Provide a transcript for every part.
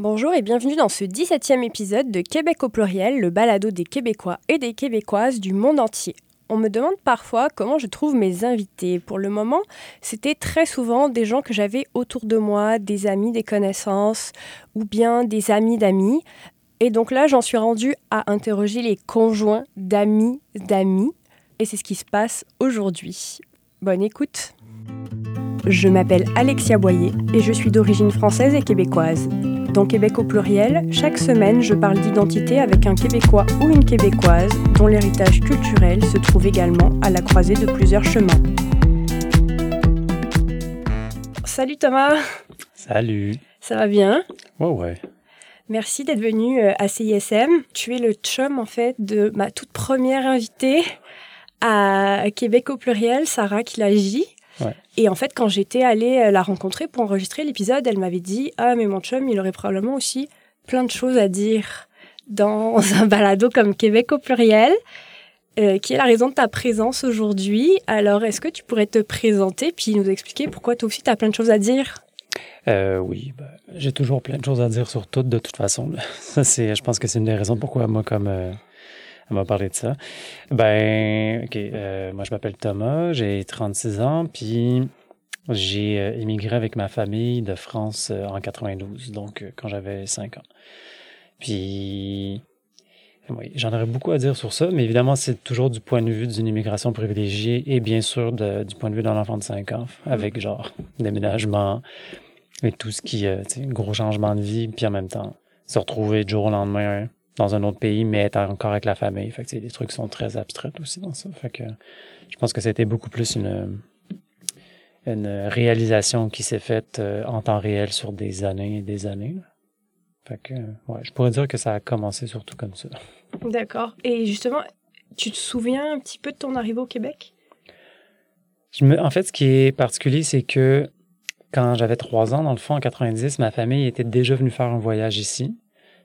Bonjour et bienvenue dans ce 17e épisode de Québec au pluriel, le balado des Québécois et des Québécoises du monde entier. On me demande parfois comment je trouve mes invités. Pour le moment, c'était très souvent des gens que j'avais autour de moi, des amis, des connaissances, ou bien des amis d'amis. Et donc là, j'en suis rendue à interroger les conjoints d'amis d'amis. Et c'est ce qui se passe aujourd'hui. Bonne écoute. Je m'appelle Alexia Boyer et je suis d'origine française et québécoise. Dans Québec au pluriel, chaque semaine, je parle d'identité avec un Québécois ou une Québécoise dont l'héritage culturel se trouve également à la croisée de plusieurs chemins. Salut Thomas Salut Ça va bien? Ouais, ouais. Merci d'être venu euh, à CISM. Tu es le chum, en fait, de ma toute première invitée à Québec au pluriel, Sarah Kilagi. Et en fait, quand j'étais allée euh, la rencontrer pour enregistrer l'épisode, elle m'avait dit Ah, mais mon chum, il aurait probablement aussi plein de choses à dire dans un balado comme Québec au pluriel, euh, qui est la raison de ta présence aujourd'hui. Alors, est-ce que tu pourrais te présenter puis nous expliquer pourquoi toi aussi tu as plein de choses à dire? Euh, oui, ben, j'ai toujours plein de choses à dire sur tout, de toute façon. Ça, c'est, je pense que c'est une des raisons pourquoi moi, comme elle m'a parlé de ça. Ben, ok, euh, moi je m'appelle Thomas, j'ai 36 ans, puis j'ai euh, immigré avec ma famille de France euh, en 92, donc quand j'avais 5 ans. Puis, oui, j'en aurais beaucoup à dire sur ça, mais évidemment, c'est toujours du point de vue d'une immigration privilégiée et bien sûr de- du point de vue d'un enfant de 5 ans, avec genre déménagement et tout ce qui, sais, gros changement de vie, puis en même temps, se retrouver du jour au lendemain dans un autre pays, mais être encore avec la famille. Fait que, les trucs sont très abstraits aussi dans ça. Fait que je pense que c'était beaucoup plus une, une réalisation qui s'est faite euh, en temps réel sur des années et des années. là. Fait que, ouais, je pourrais dire que ça a commencé surtout comme ça. D'accord. Et justement, tu te souviens un petit peu de ton arrivée au Québec? Je me, en fait, ce qui est particulier, c'est que quand j'avais trois ans, dans le fond, en 90, ma famille était déjà venue faire un voyage ici.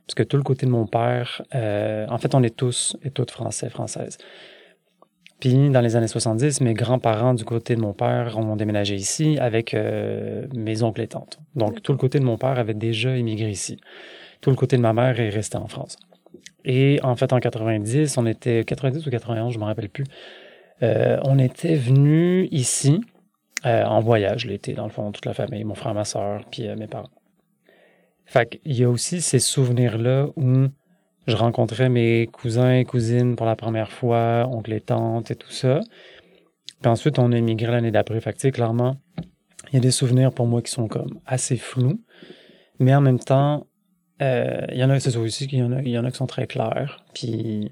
Parce que tout le côté de mon père, euh, en fait, on est tous et toutes français, françaises. Puis, dans les années 70, mes grands-parents du côté de mon père ont déménagé ici avec euh, mes oncles et tantes. Donc, tout le côté de mon père avait déjà immigré ici. Tout le côté de ma mère est resté en France. Et en fait, en 90, on était 90 ou 91, je me rappelle plus. Euh, on était venu ici en voyage l'été, dans le fond, toute la famille, mon frère, ma soeur, puis mes parents. Fait qu'il y a aussi ces souvenirs-là où je rencontrais mes cousins et cousines pour la première fois, oncles et tantes et tout ça. Puis ensuite, on a immigré l'année d'après. Fait que, clairement, il y a des souvenirs pour moi qui sont comme assez flous. Mais en même temps, euh, il y en a, c'est aussi, y en a, il y en a qui sont très clairs. Puis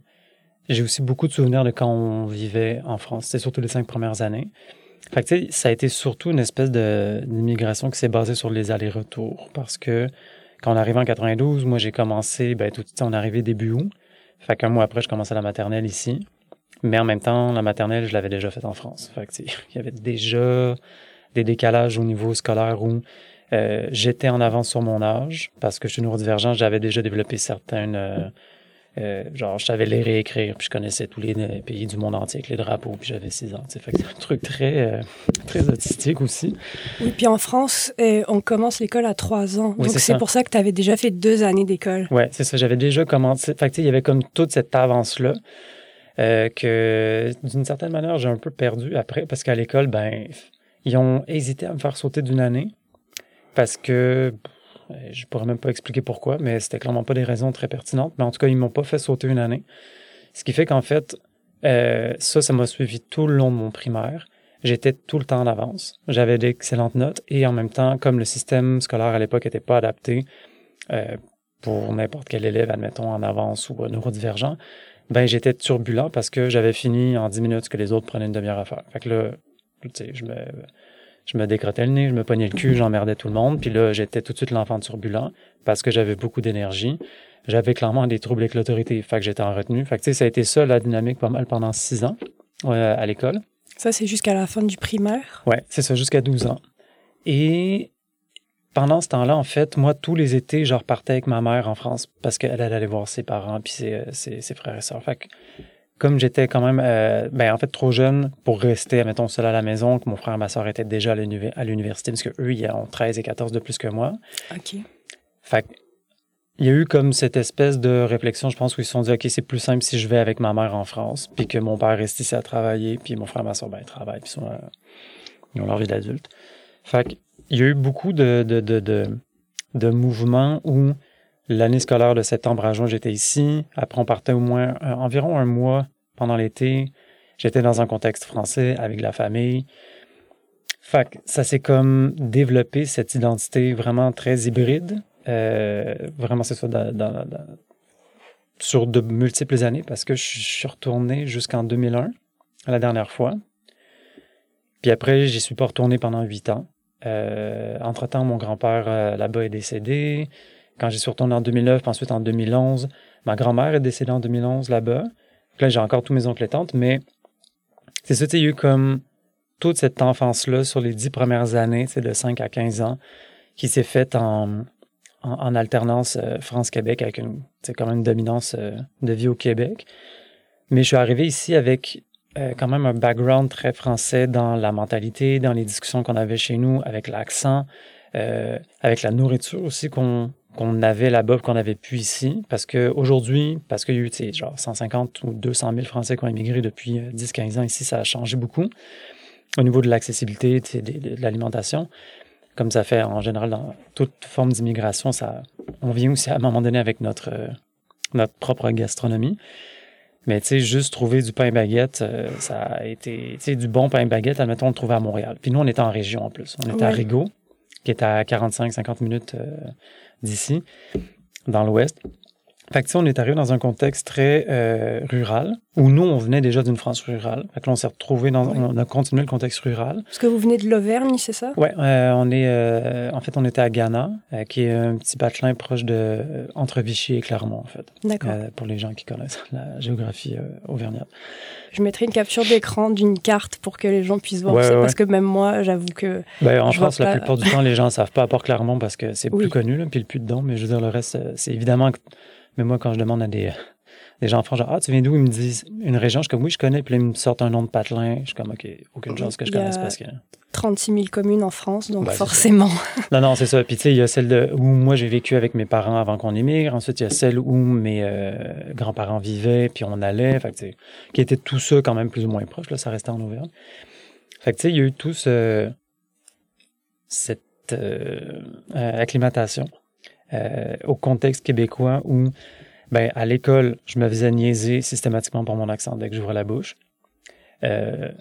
j'ai aussi beaucoup de souvenirs de quand on vivait en France. C'était surtout les cinq premières années. Fait que, ça a été surtout une espèce d'immigration qui s'est basée sur les allers-retours. Parce que quand on arrivait en 92, moi, j'ai commencé, ben, tout de suite, on est arrivé début août. Fait qu'un mois après, je commençais la maternelle ici. Mais en même temps, la maternelle, je l'avais déjà faite en France. Fait il y avait déjà des décalages au niveau scolaire où euh, j'étais en avance sur mon âge parce que je suis neurodivergent, j'avais déjà développé certaines... euh, euh, genre, je savais lire et écrire, puis je connaissais tous les euh, pays du monde entier avec les drapeaux, puis j'avais 6 ans. Fait que c'est un truc très, euh, très autistique aussi. Oui, puis en France, on commence l'école à 3 ans. Oui, Donc c'est pour ça que tu avais déjà fait deux années d'école. Ouais, c'est ça. J'avais déjà commencé. Fait que, il y avait comme toute cette avance-là que, d'une certaine manière, j'ai un peu perdu après parce qu'à l'école, ben, ils ont hésité à me faire sauter d'une année parce que euh, je pourrais même pas expliquer pourquoi, mais c'était clairement pas des raisons très pertinentes. Mais en tout cas, ils m'ont pas fait sauter une année. Ce qui fait qu'en fait, euh, ça, ça m'a suivi tout le long de mon primaire. J'étais tout le temps en avance. J'avais d'excellentes notes et en même temps, comme le système scolaire à l'époque n'était pas adapté euh, pour n'importe quel élève, admettons, en avance ou neurodivergent, ben j'étais turbulent parce que j'avais fini en 10 minutes ce que les autres prenaient une demi-heure à faire. Fait que là, je me, je me décrottais le nez, je me pognais le cul, j'emmerdais tout le monde. Puis là, j'étais tout de suite l'enfant turbulent parce que j'avais beaucoup d'énergie. J'avais clairement des troubles avec l'autorité. Fait que j'étais en retenue. Fait que tu sais, ça a été ça la dynamique pas mal pendant six ans euh, à l'école. Ça, c'est jusqu'à la fin du primaire? Ouais, c'est ça, jusqu'à 12 ans. Et pendant ce temps-là, en fait, moi, tous les étés, je repartais avec ma mère en France parce qu'elle allait aller voir ses parents puis ses, ses, ses frères et sœurs. Fait que, comme j'étais quand même, euh, ben, en fait, trop jeune pour rester, mettons, seul à la maison, que mon frère et ma soeur étaient déjà à l'université, parce qu'eux, ils ont 13 et 14 de plus que moi. OK. Fait que, il y a eu comme cette espèce de réflexion, je pense, où ils se sont dit, OK, c'est plus simple si je vais avec ma mère en France, puis que mon père reste ici à travailler, puis mon frère et ma soeur, ben, ils travaillent, puis ils, sont, euh, ils ont leur vie d'adulte. Fait qu'il y a eu beaucoup de, de, de, de, de mouvements où l'année scolaire de septembre à juin, j'étais ici. Après, on partait au moins euh, environ un mois pendant l'été. J'étais dans un contexte français avec la famille. Fait que ça s'est comme développé cette identité vraiment très hybride. Euh, vraiment, c'est ça, sur de multiples années, parce que je suis retourné jusqu'en 2001, la dernière fois. Puis après, j'y suis pas retourné pendant huit ans. Euh, entre-temps, mon grand-père là-bas est décédé. Quand j'y suis retourné en 2009, puis ensuite en 2011, ma grand-mère est décédée en 2011 là-bas. Là, j'ai encore tous mes oncles et tantes, mais c'est ça, il y a eu comme toute cette enfance-là sur les dix premières années, c'est de 5 à 15 ans, qui s'est faite en, en, alternance euh, France-Québec avec une, quand même une dominance euh, de vie au Québec. Mais je suis arrivé ici avec euh, quand même un background très français dans la mentalité, dans les discussions qu'on avait chez nous, avec l'accent, avec la nourriture aussi qu'on qu'on avait là-bas, qu'on avait pu ici. Parce qu'aujourd'hui, parce qu'il y a eu genre 150 ou 200 000 Français qui ont immigré depuis 10-15 ans ici, ça a changé beaucoup au niveau de l'accessibilité, de, de, l'alimentation. Comme ça fait en général dans toute forme d'immigration, ça, on vient aussi à un moment donné avec notre, euh, notre propre gastronomie. Mais tu sais, juste trouver du pain baguette, euh, ça a été, tu sais, du bon pain baguette, admettons, on le trouvait à Montréal. Puis nous, on était en région en plus. On était ouais. à Rigaud, qui est à 45-50 minutes euh, d'ici, dans l'ouest. Fait que, on est arrivé dans un contexte très euh, rural, où nous, on venait déjà d'une France rurale. Fait que là, on s'est retrouvé dans, oui. on a continué le contexte rural. Parce que vous venez de l'Auvergne, c'est ça? Ouais, euh, on est, euh, en fait, on était à Ghana, euh, qui est un petit patelin proche de, euh, entre Vichy et Clermont, en fait. D'accord. pour les gens qui connaissent la géographie auvergnate. Je mettrai une capture d'écran d'une carte pour que les gens puissent voir ouais, ça, ouais. parce que même moi, j'avoue que. Ben, en France, la plupart du temps, les gens ne savent pas, à part Clermont, parce que c'est oui. plus connu, là, puis le plus dedans, mais je veux dire, le reste, c'est évidemment que mais moi, quand je demande à des, des gens en France, genre, ah, tu viens d'où? Ils me disent une région. Je suis comme, oui, je connais. Puis là, ils me sortent un nom de patelin. Je suis comme, OK, aucune chance que je connaisse parce que. 36 000 communes en France, donc ben, forcément. non, non, c'est ça. Puis tu sais, il y a celle de, où moi j'ai vécu avec mes parents avant qu'on émigre. Ensuite, il y a celle où mes euh, grands-parents vivaient, puis on allait. Fait que, qui était tout ça quand même plus ou moins proche. Là, ça restait en Auvergne. Fait que tu sais, il y a eu tout ce, cette euh, euh, acclimatation euh, au contexte québécois où, ben, à l'école, je me faisais niaiser systématiquement pour mon accent dès que j'ouvrais la bouche. Euh,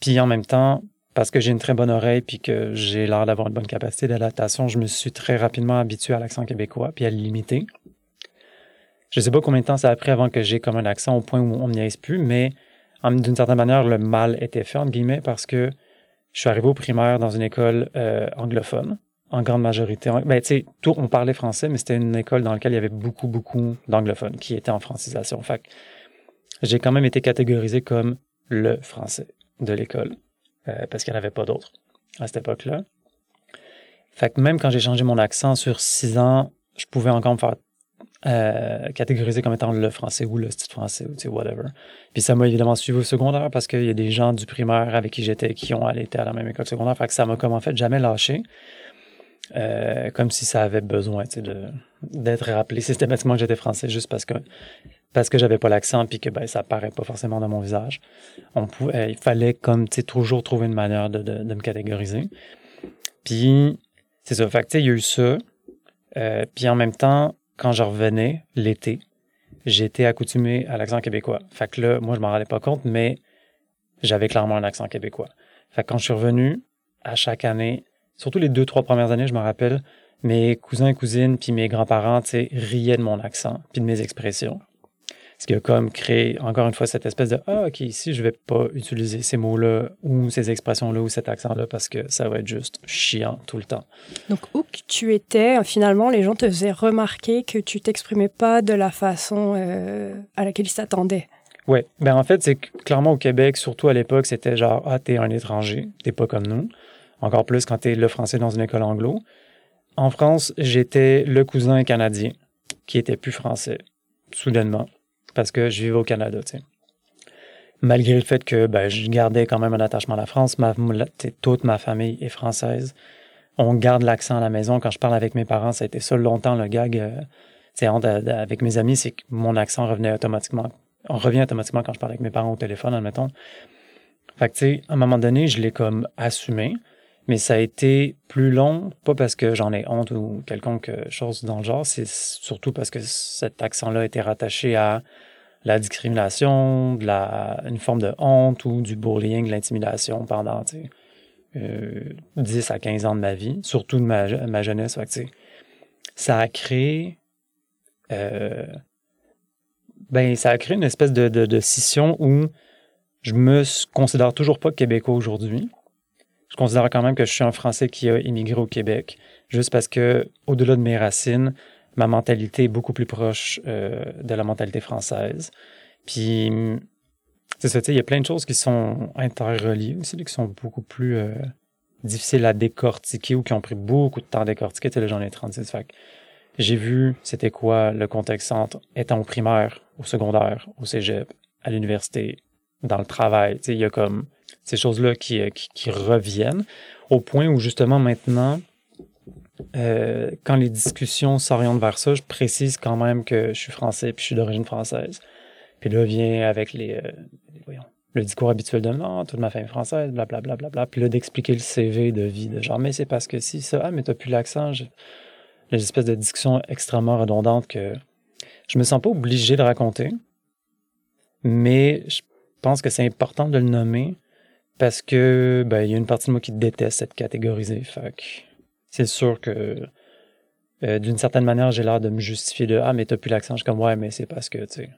puis en même temps, parce que j'ai une très bonne oreille puis que j'ai l'air d'avoir une bonne capacité d'adaptation, je me suis très rapidement habitué à l'accent québécois puis à limiter. Je sais pas combien de temps ça a pris avant que j'ai comme un accent au point où on ne niaise plus, mais d'une certaine manière, le mal était fait, entre guillemets, parce que je suis arrivé au primaire dans une école euh, anglophone en grande majorité. Ben, on parlait français, mais c'était une école dans laquelle il y avait beaucoup, beaucoup d'anglophones qui étaient en francisation. Fait j'ai quand même été catégorisé comme le français de l'école, euh, parce qu'il n'y en avait pas d'autres à cette époque-là. Fait que même quand j'ai changé mon accent sur six ans, je pouvais encore me faire euh, catégoriser comme étant le français ou le style français ou tu sais, whatever. Puis ça m'a évidemment suivi au secondaire parce qu'il y a des gens du primaire avec qui j'étais qui ont allé à la même école secondaire. Fait que ça m'a comme en fait jamais lâché. Euh, comme si ça avait besoin de, d'être rappelé systématiquement que j'étais français juste parce que parce que j'avais pas l'accent puis que ben ça paraît pas forcément dans mon visage. On pouvait, euh, il fallait comme tu toujours trouver une manière de, de, de me catégoriser. Puis c'est ça. Fait que il y a eu ça. Euh, puis en même temps, quand je revenais l'été, j'étais accoutumé à l'accent québécois. Fait que là, moi je m'en rendais pas compte, mais j'avais clairement un accent québécois. Fait que quand je suis revenu, à chaque année, surtout les deux, trois premières années, je me rappelle, mes cousins et cousines, puis mes grands-parents, riaient de mon accent, puis de mes expressions. Ce qui a comme créé, encore une fois, cette espèce de Ah, OK, ici, je vais pas utiliser ces mots-là, ou ces expressions-là, ou cet accent-là, parce que ça va être juste chiant tout le temps. Donc, où que tu étais, finalement, les gens te faisaient remarquer que tu t'exprimais pas de la façon euh, à laquelle ils s'attendaient. Oui, ben en fait, c'est clairement au Québec, surtout à l'époque, c'était genre Ah, t'es un étranger, t'es pas comme nous encore plus quand tu es le français dans une école anglo. En France, j'étais le cousin canadien qui était plus français, soudainement, parce que je vivais au Canada, tu sais. Malgré le fait que ben, je gardais quand même un attachement à la France, toute ma famille est française. On garde l'accent à la maison. Quand je parle avec mes parents, ça a été ça longtemps le gag. Euh, sais, avec mes amis, c'est que mon accent revenait automatiquement. Revient automatiquement quand je parle avec mes parents au téléphone, admettons. Fait que, tu sais, à un moment donné, je l'ai comme assumé, mais ça a été plus long, pas parce que j'en ai honte ou quelconque chose dans le genre, c'est surtout parce que cet accent-là était rattaché à la discrimination, de la, une forme de honte ou du bullying, de l'intimidation pendant, euh, 10 à 15 ans de ma vie, surtout de ma, jeunesse. Fait ça a créé euh, ben ça a créé une espèce de, de, de, scission où je me considère toujours pas québécois aujourd'hui. Je considère quand même que je suis un Français qui a immigré au Québec, juste parce que au-delà de mes racines, ma mentalité est beaucoup plus proche euh, de la mentalité française. Puis c'est ça, il y a plein de choses qui sont interreliées aussi, qui sont beaucoup plus euh, difficiles à décortiquer ou qui ont pris beaucoup de temps à décortiquer. Tu sais, j'en ai 36. Fait j'ai vu c'était quoi le contexte entre étant au primaire, au secondaire, au cégep, à l'université, dans le travail. Tu sais, il y a comme ces choses-là qui, euh, qui, qui, reviennent au point où justement maintenant, euh, quand les discussions s'orientent vers ça, je précise quand même que je suis français puis je suis d'origine française. Puis là vient avec les, euh, le discours habituel de non, toute ma famille française, blablabla. Bla, bla, bla, Puis là d'expliquer le CV de vie de genre, mais c'est parce que si ça, ah, mais t'as plus l'accent. Je une espèce de discussion extrêmement redondante que je me sens pas obligé de raconter, mais je pense que c'est important de le nommer parce que ben, il y a une partie de moi qui déteste cette catégorisée. Fait c'est sûr que euh, d'une certaine manière, j'ai l'air de me justifier de Ah, mais t'as plus l'accent. Je suis comme Ouais, mais c'est parce que, tu sais.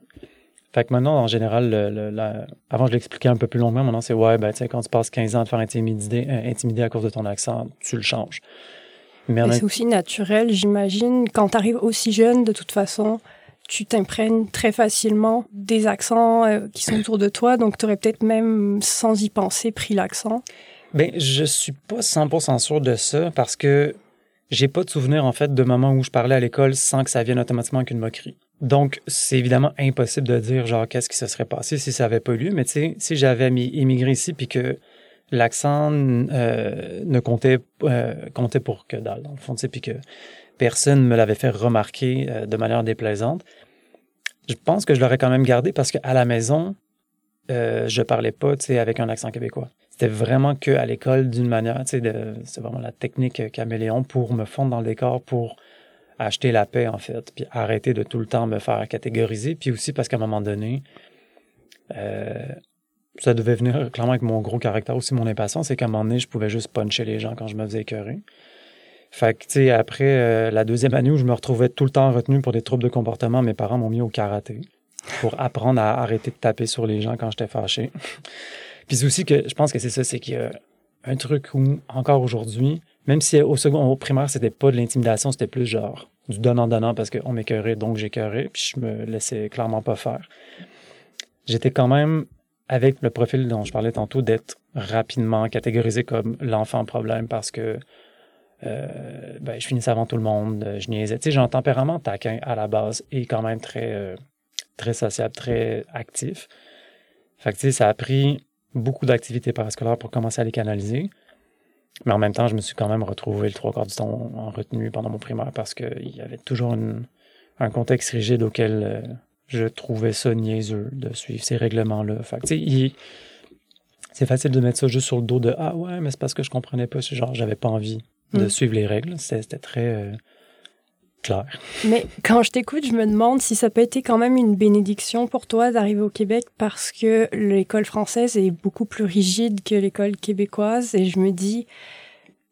Fait que maintenant, en général, le, avant je l'expliquais un peu plus longuement, maintenant c'est Ouais, ben, tu sais, quand tu passes 15 ans à te faire intimider, euh, intimider à cause de ton accent, tu le changes. Mais c'est aussi naturel, j'imagine. Quand tu arrives aussi jeune, de toute façon, tu t'imprègnes très facilement des accents euh, qui sont autour de toi, donc tu aurais peut-être même, sans y penser, pris l'accent. Ben, je suis pas 100% sûr de ça parce que j'ai pas de souvenir, en fait, de moments où je parlais à l'école sans que ça vienne automatiquement avec une moquerie. Donc, c'est évidemment impossible de dire, genre, qu'est-ce qui se serait passé si ça avait pas lieu, mais tu sais, si j'avais immigré ici puis que l'accent euh, ne comptait, euh, comptait pour que dalle, dans le fond, puis que personne me l'avait fait remarquer euh, de manière déplaisante. Je pense que je l'aurais quand même gardé parce qu'à la maison, euh, je parlais pas avec un accent québécois. C'était vraiment que à l'école d'une manière, c'est vraiment la technique caméléon pour me fondre dans le décor, pour acheter la paix en fait, puis arrêter de tout le temps me faire catégoriser, puis aussi parce qu'à un moment donné, euh, ça devait venir clairement avec mon gros caractère aussi, mon impatience, c'est qu'à un moment donné, je pouvais juste puncher les gens quand je me faisais écœurer. Fait que, tu sais, après euh, la deuxième année où je me retrouvais tout le temps retenu pour des troubles de comportement, mes parents m'ont mis au karaté pour apprendre à arrêter de taper sur les gens quand j'étais fâché. Puis aussi que je pense que c'est ça, c'est qu'il y a un truc où, encore aujourd'hui, même si au second, au primaire, c'était pas de l'intimidation, c'était plus genre du donnant-donnant parce qu'on m'écœurait, donc j'écœurais, puis je me laissais clairement pas faire. J'étais quand même avec le profil dont je parlais tantôt, d'être rapidement catégorisé comme l'enfant problème parce que euh, ben, je finissais avant tout le monde, je niaisais. Tu sais, j'ai un tempérament taquin à la base et quand même très, euh, très sociable, très actif. Fait tu sais, ça a pris beaucoup d'activités parascolaires pour commencer à les canaliser. Mais en même temps, je me suis quand même retrouvé le trois quarts du temps en retenue pendant mon primaire parce qu'il y avait toujours un contexte rigide auquel euh, je trouvais ça niaiseux de suivre ces règlements-là. Fait c'est facile de mettre ça juste sur le dos de Ah ouais, mais c'est parce que je comprenais pas. Genre, j'avais pas envie de hmm. suivre les règles. C'était très euh, clair. Mais quand je t'écoute, je me demande si ça peut être quand même une bénédiction pour toi d'arriver au Québec parce que l'école française est beaucoup plus rigide que l'école québécoise. Et je me dis,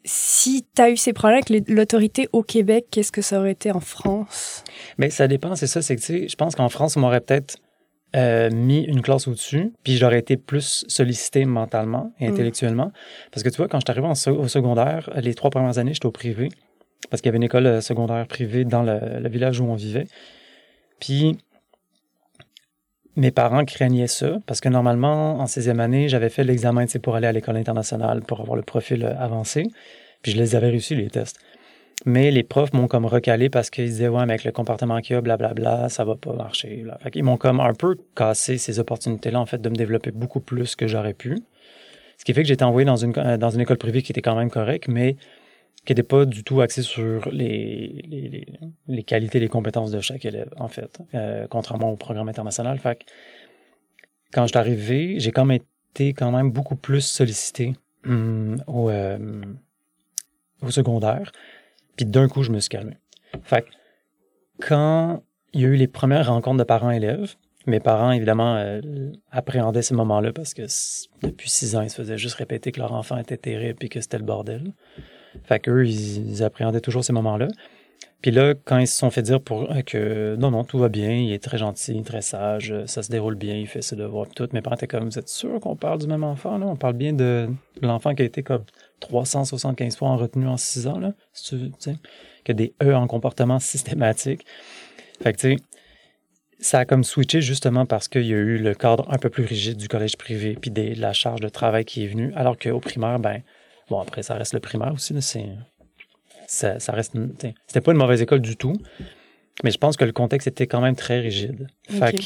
si tu as eu ces problèmes avec l'autorité au Québec, qu'est-ce que ça aurait été en France? Mais ça dépend, c'est ça. C'est que, je pense qu'en France, on m'aurait peut-être euh, mis une classe au-dessus, puis j'aurais été plus sollicité mentalement et mm. intellectuellement. Parce que tu vois, quand je suis arrivé au secondaire, les trois premières années, j'étais au privé, parce qu'il y avait une école euh, secondaire privée dans le village où on vivait. Puis mes parents craignaient ça parce que normalement, en 16e année, j'avais fait l'examen pour aller à l'école internationale pour avoir le profil euh, avancé. Puis je les avais réussi, les tests. Mais les profs m'ont comme recalé parce qu'ils disaient, ouais, mais avec le comportement qu'il y a, blablabla, ça va pas marcher. Ils m'ont comme un peu cassé ces opportunités-là, en fait, de me développer beaucoup plus que j'aurais pu. Ce qui fait que j'ai été envoyé dans une, dans une école privée qui était quand même correcte, mais qui n'était pas du tout axé sur les, les, les, qualités les compétences de chaque élève, en fait, euh, contrairement au programme international. Fait quand je suis arrivé, j'ai quand même été quand même beaucoup plus sollicité hum, au, euh, au secondaire. Puis d'un coup, je me suis calmé. Fait quand il y a eu les premières rencontres de parents-élèves, mes parents, évidemment, euh, appréhendaient ces moments-là parce que depuis six ans, ils se faisaient juste répéter que leur enfant était terrible et que c'était le bordel. Fait qu'eux, ils, ils appréhendaient toujours ces moments-là. Puis là, quand ils se sont fait dire pour euh, que non, non, tout va bien, il est très gentil, très sage, euh, ça se déroule bien, il fait ses devoirs, tout, mes parents étaient comme, vous êtes sûr qu'on parle du même enfant, là? On parle bien de l'enfant qui a été comme 375 fois en retenue en six ans, là? Tu sais, qui a des E en comportement systématique. Fait que, tu sais, ça a comme switché justement parce qu'il y a eu le cadre un peu plus rigide du collège privé, puis de la charge de travail qui est venue, alors qu'au primaire, ben, bon, après, ça reste le primaire aussi, c'est, ça, ça reste, c'était pas une mauvaise école du tout, mais je pense que le contexte était quand même très rigide. Fait que,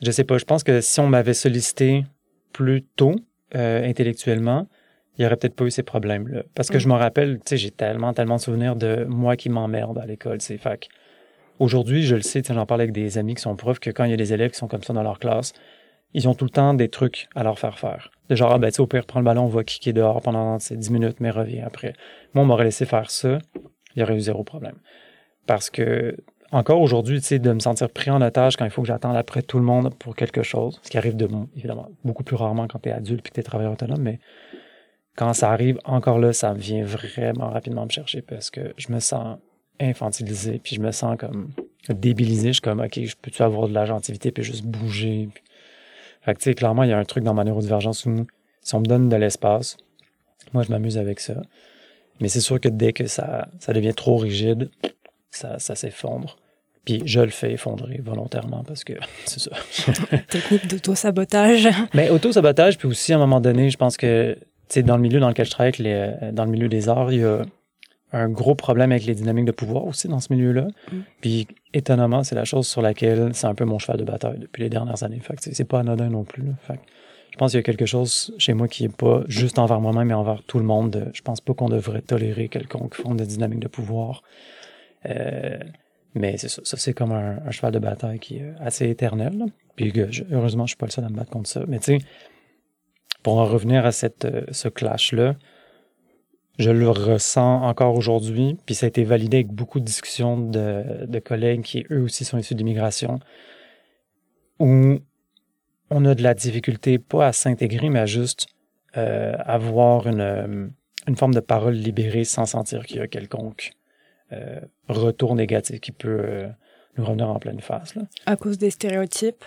je sais pas, je pense que si on m'avait sollicité plus tôt, euh, intellectuellement, il n'y aurait peut-être pas eu ces problèmes-là. Parce que je me rappelle, tu sais, j'ai tellement, tellement de souvenirs de moi qui m'emmerde à l'école, c'est fait Aujourd'hui, je le sais, j'en parle avec des amis qui sont profs, que quand il y a des élèves qui sont comme ça dans leur classe, ils ont tout le temps des trucs à leur faire faire. De genre, ah ben, tu sais, au pire, prends le ballon, on va kicker dehors pendant 10 minutes, mais reviens après. Moi, on m'aurait laissé faire ça, il y aurait eu zéro problème. Parce que, encore aujourd'hui, tu sais, de me sentir pris en otage quand il faut que j'attende après tout le monde pour quelque chose, ce qui arrive de, évidemment, beaucoup plus rarement quand tu es adulte puis que tu travailleur autonome, mais quand ça arrive, encore là, ça vient vraiment rapidement me chercher parce que je me sens infantilisé, puis je me sens comme débilisé. Je suis comme, OK, je peux-tu avoir de la gentilité, puis juste bouger. Fait que, tu sais, clairement, il y a un truc dans ma neurodivergence où si on me donne de l'espace, moi, je m'amuse avec ça. Mais c'est sûr que dès que ça, ça devient trop rigide, ça, ça s'effondre. Puis je le fais effondrer volontairement parce que c'est ça. Technique d'auto-sabotage. Mais auto-sabotage, puis aussi à un moment donné, je pense que, sais, dans le milieu dans lequel je travaille, les, dans le milieu des arts, il y a un gros problème avec les dynamiques de pouvoir aussi dans ce milieu-là. Mm. Puis étonnamment, c'est la chose sur laquelle c'est un peu mon cheval de bataille depuis les dernières années. Fait que c'est pas anodin non plus. Fait je pense qu'il y a quelque chose chez moi qui est pas juste envers moi-même, mais envers tout le monde. Je pense pas qu'on devrait tolérer quelconque forme de dynamique de pouvoir. Euh, mais c'est ça, ça c'est comme un, cheval de bataille qui est assez éternel. Puis heureusement, je suis pas le seul à me battre contre ça. Mais tu sais, pour en revenir à cette, euh, ce clash-là, je le ressens encore aujourd'hui, puis ça a été validé avec beaucoup de discussions de, collègues qui, eux aussi, sont issus d'immigration, où on a de la difficulté, pas à s'intégrer, mais à juste euh, avoir une, euh, une, forme de parole libérée sans sentir qu'il y a quelconque retour négatif qui peut nous revenir en pleine face. Là. À cause des stéréotypes?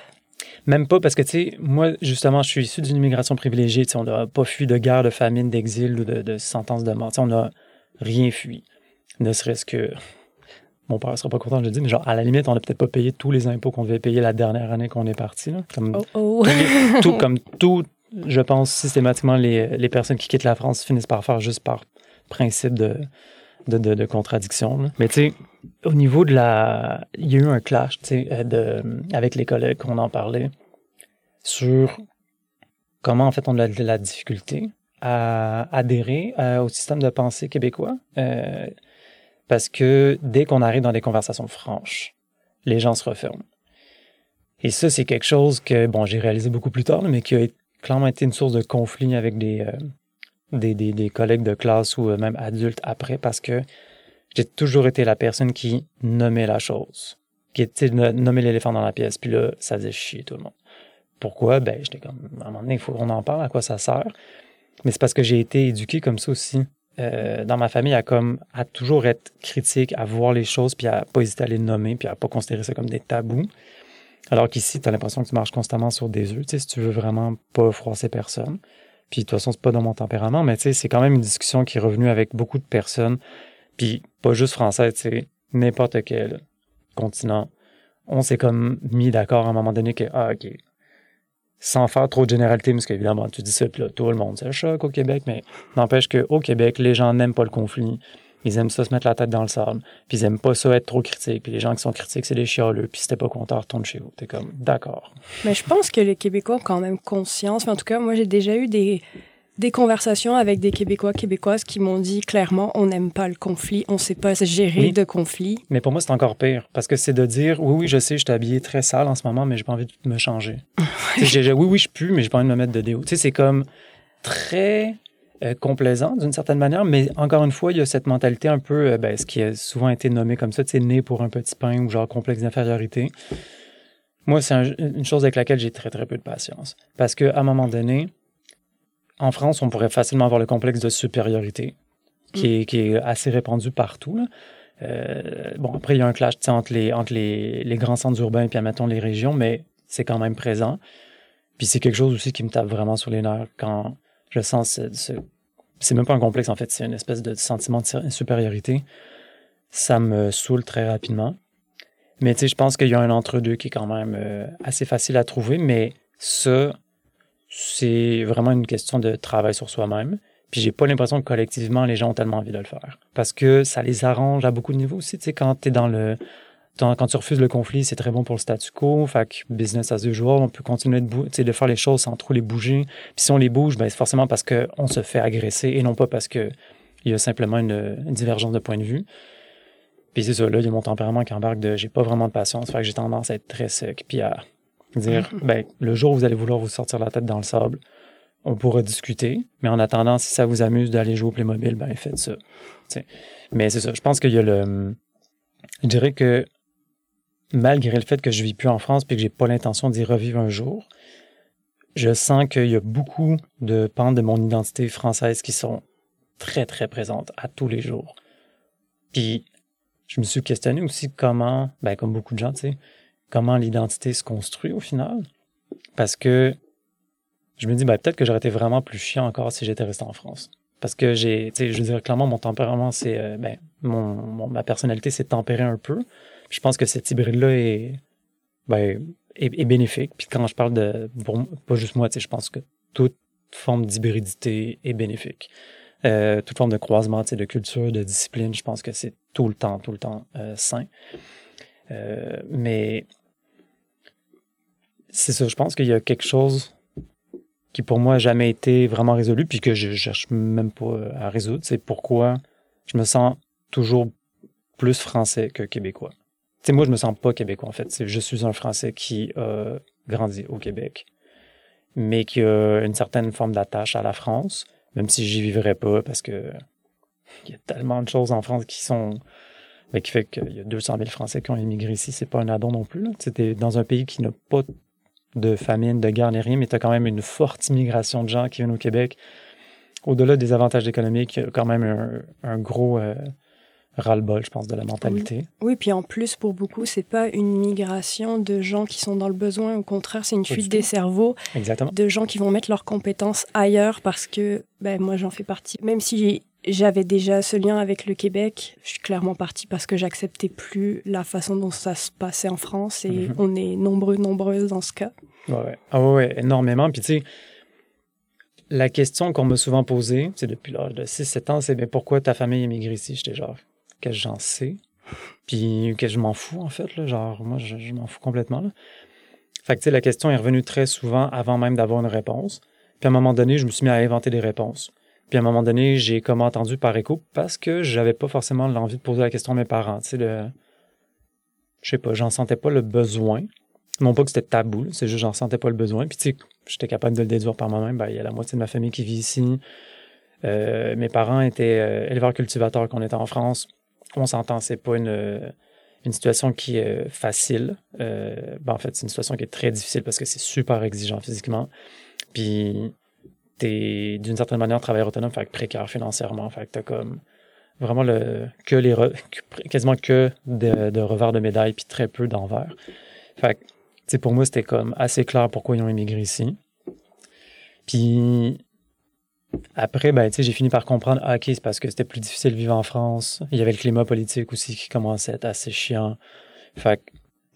Même pas parce que, tu sais, moi, justement, je suis issu d'une immigration privilégiée. On n'a pas fui de guerre, de famine, d'exil ou de, de, sentence de mort. on n'a rien fui. Ne serait-ce que. Mon père ne sera pas content de le dire, mais genre, à la limite, on n'a peut-être pas payé tous les impôts qu'on devait payer la dernière année qu'on est parti. Comme, oh, oh. tout, comme tout, je pense, systématiquement, les, les personnes qui quittent la France finissent par faire juste par principe de, de, de, contradiction. Mais tu sais, au niveau de la. Il y a eu un clash euh, de, avec les collègues qu'on en parlait sur comment en fait on a de la difficulté à adhérer euh, au système de pensée québécois. Euh, parce que dès qu'on arrive dans des conversations franches, les gens se referment. Et ça, c'est quelque chose que, bon, j'ai réalisé beaucoup plus tard, mais qui a clairement été une source de conflit avec des, collègues de classe ou même adultes après parce que j'ai toujours été la personne qui nommait la chose, qui était nommer l'éléphant dans la pièce. Puis là, ça faisait chier tout le monde. Pourquoi? Ben, j'étais comme, à un moment donné, il faut qu'on en parle, à quoi ça sert. Mais c'est parce que j'ai été éduqué comme ça aussi. Euh, dans ma famille, à toujours être critique, à voir les choses, puis à pas hésiter à les nommer, puis à pas considérer ça comme des tabous. Alors qu'ici, tu as l'impression que tu marches constamment sur des œufs, tu sais, si tu veux vraiment pas froisser personne. Puis de toute façon, c'est pas dans mon tempérament, mais tu sais, c'est quand même une discussion qui est revenue avec beaucoup de personnes. Puis pas juste français, sais, n'importe quel continent. On s'est comme mis d'accord à un moment donné que, ah, OK, sans faire trop de généralité, parce qu'évidemment, tu dis ça, puis là, tout le monde, c'est choc au Québec, mais n'empêche qu'au Québec, les gens n'aiment pas le conflit. Ils aiment ça se mettre la tête dans le sable. Puis ils aiment pas ça être trop critiques. Puis les gens qui sont critiques, c'est des chialeux. Puis si t'es pas content, retourne chez vous. T'es comme, d'accord. Mais je pense que les Québécois ont quand même conscience. en tout cas, moi, j'ai déjà eu des, des conversations avec des Québécois, Québécoises qui m'ont dit clairement on n'aime pas le conflit, on ne sait pas gérer de conflit. Mais pour moi, c'est encore pire parce que c'est de dire oui, oui, je sais, je suis habillé très sale en ce moment, mais j'ai pas envie de me changer. oui, oui, je pue, mais j'ai pas envie de me mettre de déo. Tu sais, c'est comme très euh, complaisant d'une certaine manière, mais encore une fois, il y a cette mentalité un peu, euh, ben, ce qui a souvent été nommé comme ça, c'est né pour un petit pain ou genre complexe d'infériorité. Moi, c'est une chose avec laquelle j'ai très, très peu de patience. Parce qu'à un moment donné, en France, on pourrait facilement avoir le complexe de supériorité, qui, est, qui est, assez répandu partout. Euh, bon, après, il y a un clash entre, les, entre les, les, grands centres urbains et puis, admettons, les régions, mais c'est quand même présent. Puis c'est quelque chose aussi qui me tape vraiment sur les nerfs quand je sens ce, c'est même pas un complexe, en fait, c'est une espèce de sentiment de supériorité. Ça me saoule très rapidement. Mais tu sais, je pense qu'il y a un entre-deux qui est quand même euh, assez facile à trouver, mais ça, c'est vraiment une question de travail sur soi-même. Puis j'ai pas l'impression que collectivement, les gens ont tellement envie de le faire. Parce que ça les arrange à beaucoup de niveaux aussi. Tu sais, quand tu es dans le. Quand tu refuses le conflit, c'est très bon pour le statu quo. Fait que business as usual, on peut continuer de, de faire les choses sans trop les bouger. Puis si on les bouge, ben, c'est forcément parce qu'on se fait agresser et non pas parce qu'il y a simplement une, divergence de point de vue. Puis c'est ça, là, il y a mon tempérament qui embarque de j'ai pas vraiment de patience. Fait que j'ai tendance à être très sec. Puis à Dire, mhm. ben, le jour où vous allez vouloir vous sortir la tête dans le sable, on pourra discuter. Mais en attendant, si ça vous amuse d'aller jouer au Playmobil, ben, faites ça. Mais c'est ça. Je pense qu'il y a le. Je dirais que malgré le fait que je vis plus en France et que j'ai pas l'intention d'y revivre un jour, je sens qu'il y a beaucoup de pentes de mon identité française qui sont très, très présentes à tous les jours. Puis, je me suis questionné aussi comment, ben, comme beaucoup de gens, tu sais, comment l'identité se construit au final. Parce que je me dis, ben, peut-être que j'aurais été vraiment plus chiant encore si j'étais resté en France. Parce que j'ai, tu sais, je veux dire, clairement, mon tempérament, c'est, euh, ben, mon, ma personnalité s'est tempérée un peu. Je pense que cet hybride-là est, ben, est, bénéfique. Puis quand je parle de, pas juste moi, tu sais, je pense que toute forme d'hybridité est bénéfique. Euh, toute forme de croisement, tu sais, de culture, de discipline, je pense que c'est tout le temps, tout le temps euh, sain. Euh, mais c'est ça, je pense qu'il y a quelque chose qui pour moi n'a jamais été vraiment résolu, puis que je cherche même pas à résoudre. C'est pourquoi je me sens toujours plus français que québécois. Tu moi, je me sens pas québécois, en fait. Je suis un Français qui a grandi au Québec, mais qui a une certaine forme d'attache à la France, même si j'y vivrais pas, parce que il y a tellement de choses en France qui sont qui fait qu'il y a 200 000 Français qui ont immigré ici. C'est pas un addon non plus. C'était dans un pays qui n'a pas de famine, de guerre ni rien, mais tu as quand même une forte immigration de gens qui viennent au Québec. Au-delà des avantages économiques, il y a quand même un, gros euh, ras-le-bol, je pense, de la mentalité. Oui. puis en plus, pour beaucoup, c'est pas une migration de gens qui sont dans le besoin. Au contraire, c'est une fuite des cerveaux. Exactement. De gens qui vont mettre leurs compétences ailleurs parce que, ben, moi, j'en fais partie. Même si j'avais déjà ce lien avec le Québec. Je suis clairement partie parce que j'acceptais plus la façon dont ça se passait en France et mhm. on est nombreux, nombreuses dans ce cas. Ouais, Ah ouais, énormément. Puis tu sais, la question qu'on m'a souvent posée, c'est depuis l'âge de 6-7 ans, c'est bien pourquoi ta famille émigre ici? J'étais genre, qu'est-ce que j'en sais? Puis que je m'en fous en fait, là, genre moi je, m'en fous complètement. Là. Fait que tu sais, la question est revenue très souvent avant même d'avoir une réponse. Puis à un moment donné, je me suis mis à inventer des réponses. Puis à un moment donné, j'ai comme entendu par écho parce que j'avais pas forcément l'envie de poser la question à mes parents. Tu sais, le... je sais pas, j'en sentais pas le besoin. Non pas que c'était tabou, c'est juste j'en sentais pas le besoin. Puis tu sais, j'étais capable de le déduire par moi-même. Ben, il y a la moitié de ma famille qui vit ici. Euh, mes parents étaient euh, éleveurs cultivateurs quand on était en France. On s'entend, c'est pas une, une situation qui est facile. Euh, ben, en fait, c'est une situation qui est très difficile parce que c'est super exigeant physiquement. Puis t'es d'une certaine manière travailleur autonome, fait que précaire financièrement, fait que t'as comme vraiment le que les quasiment que de, revers de médaille puis très peu d'envers. Fait que pour moi c'était comme assez clair pourquoi ils ont immigré ici. Puis après ben j'ai fini par comprendre ah, OK, c'est parce que c'était plus difficile de vivre en France, il y avait le climat politique aussi qui commençait à être assez chiant. Fait que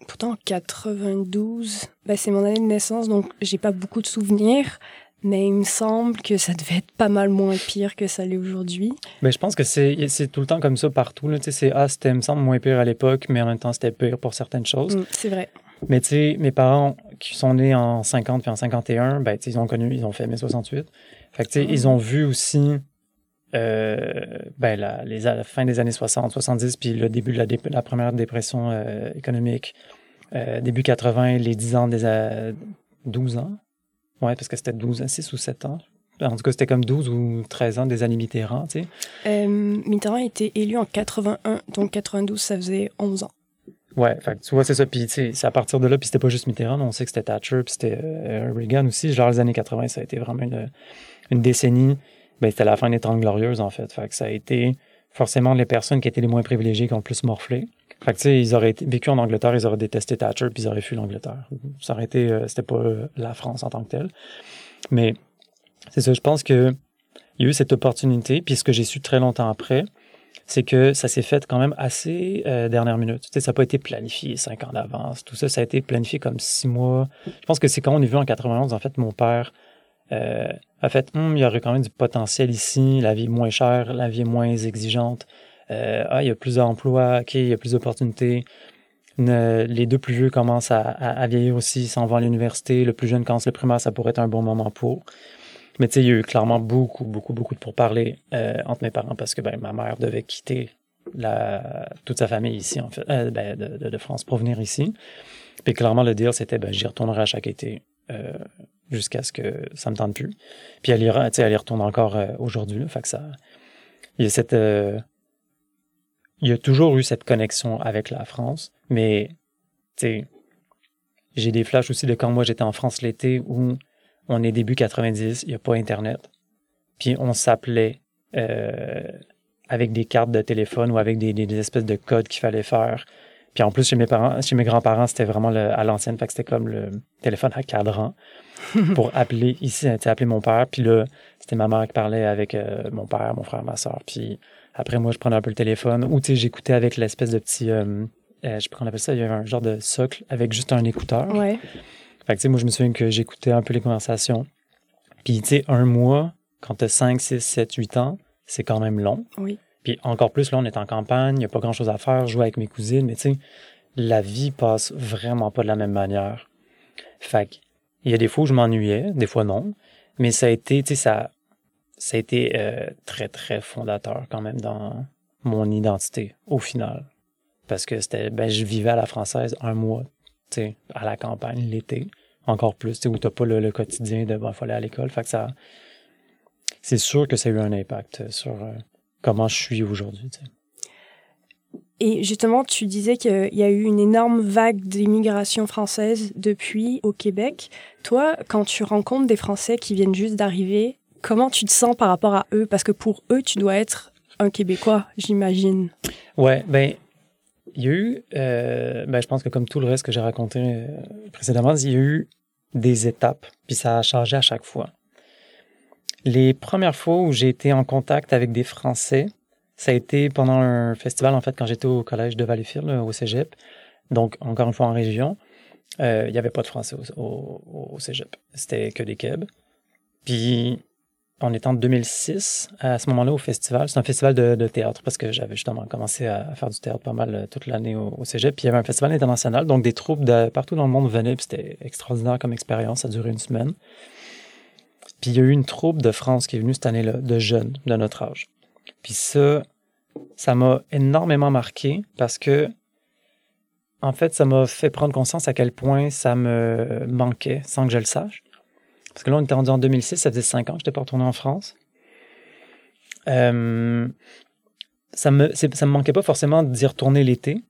Pourtant, 92, ben, c'est mon année de naissance, donc j'ai pas beaucoup de souvenirs. Mais il me semble que ça devait être pas mal moins pire que ça l'est aujourd'hui. Mais je pense que c'est tout le temps comme ça partout. Là. C'est, ah, c'était, me semble, moins pire à l'époque, mais en même temps, c'était pire pour certaines choses. Mm, c'est vrai. Mais tu sais, mes parents qui sont nés en 50 puis en 51, ben, ils ont connu, ils ont fait mai 68. Fait que, tu sais, ils ont vu aussi euh, ben, la, les, la fin des années 60, 70, puis le début de la, dé- la première dépression euh, économique, euh, début 80, les 10 ans des euh, 12 ans. Ouais, parce que c'était 12 ans, 6 ou 7 ans. En tout cas, c'était comme 12 ou 13 ans des années Mitterrand, tu sais. Euh, Mitterrand a été élu en 81, donc 92, ça faisait 11 ans. Ouais, fait tu vois, c'est ça. Puis, tu sais, c'est à partir de là, puis c'était pas juste Mitterrand, on sait que c'était Thatcher, puis c'était euh, Reagan aussi. Genre, les années 80, ça a été vraiment une, une décennie. Ben, c'était la fin des Trente Glorieuses, en fait. Fait que ça a été forcément les personnes qui étaient les moins privilégiées qui ont le plus morflé. Fait que, ils auraient vécu en Angleterre, ils auraient détesté Thatcher, puis ils auraient fui l'Angleterre. Ça aurait été, euh, c'était pas euh, la France en tant que telle. Mais, c'est ça, je pense que il y a eu cette opportunité, puis ce que j'ai su très longtemps après, c'est que ça s'est fait quand même assez euh, dernière minute. Tu sais, ça n'a pas été planifié cinq ans d'avance. Tout ça, ça a été planifié comme six mois. Je pense que c'est quand on est vu en 91, en fait, mon père euh, a fait, Hum, il y aurait quand même du potentiel ici, la vie est moins chère, la vie est moins exigeante. Euh, ah, il y a plus d'emplois, ok, il y a plus d'opportunités. Les deux plus vieux commencent à, à, à vieillir aussi, s'en vont à l'université. Le plus jeune commence le primaire, ça pourrait être un bon moment pour. Mais tu sais, il y a eu clairement beaucoup, beaucoup, beaucoup de pourparlers euh, entre mes parents parce que ben, ma mère devait quitter la, toute sa famille ici, en fait, euh, ben, de, de, de France pour venir ici. Puis clairement, le deal, c'était ben, j'y retournerai à chaque été euh, jusqu'à ce que ça me tente plus. Puis elle y, retourne encore euh, aujourd'hui. Fait ça, il y a cette, euh, il y a toujours eu cette connexion avec la France, mais j'ai des flashs aussi de quand moi j'étais en France l'été où on est début 90, il n'y a pas Internet. Puis on s'appelait avec des cartes de téléphone ou avec des espèces de codes qu'il fallait faire. Puis en plus, chez mes parents, chez mes grands-parents, c'était vraiment le- à l'ancienne, fait que c'était comme le téléphone à cadran pour appeler ici, appeler mon père. Puis là, c'était ma mère qui parlait avec euh, mon père, mon frère, ma soeur. Puis après, moi, je prenais un peu le téléphone ou tu sais, j'écoutais avec l'espèce de petit, euh, euh, je sais pas comment on appelle ça, il y avait un genre de socle avec juste un écouteur. Ouais. Fait que, tu sais, moi, je me souviens que j'écoutais un peu les conversations. Puis, tu sais, un mois, quand t'as 5, 6, 7, 8 ans, c'est quand même long. Oui. Puis, encore plus, là, on est en campagne, il n'y a pas grand-chose à faire, je joue avec mes cousines, mais tu sais, la vie passe vraiment pas de la même manière. Fait il y a des fois où je m'ennuyais, des fois non, mais ça a été, tu sais, ça, ça a été euh, très, très fondateur quand même dans mon identité, au final. Parce que c'était, ben, je vivais à la française un mois, tu sais, à la campagne l'été, encore plus, tu sais, où t'as pas le, le quotidien de, bon, faut aller à l'école. Fait que ça, c'est sûr que ça a eu un impact sur euh, comment je suis aujourd'hui. Et justement, tu disais qu'il y a eu une énorme vague d'immigration française depuis au Québec. Toi, quand tu rencontres des Français qui viennent juste d'arriver, comment tu te sens par rapport à eux? Parce que pour eux, tu dois être un Québécois, j'imagine. Ouais, ben, il y a eu, euh, ben, je pense que comme tout le reste que j'ai raconté euh, précédemment, il y a eu des étapes, puis ça a changé à chaque fois. Les premières fois où j'ai été en contact avec des Français, ça a été pendant un festival, en fait, quand j'étais au collège de Valleyfield, là, au cégep. Donc, encore une fois, en région. Euh, Il n'y avait pas de Français au, cégep. C'était que des Keb. Puis, on était en 2006 à ce moment-là au festival. C'est un festival de, de théâtre parce que j'avais justement commencé à faire du théâtre pas mal euh, toute l'année au, au cégep. Puis il y avait un festival international, donc des troupes de partout dans le monde venaient. Puis c'était extraordinaire comme expérience. Ça a duré une semaine. Puis il y a eu une troupe de France qui est venue cette année-là, de jeunes de notre âge. Puis ça, ça m'a énormément marqué parce que, en fait, ça m'a fait prendre conscience à quel point ça me manquait sans que je le sache. Parce que là, on était rendu en 2006, ça faisait cinq ans que je n'étais pas retourné en France. Euh, ça me, ça me manquait pas forcément d'y retourner l'été.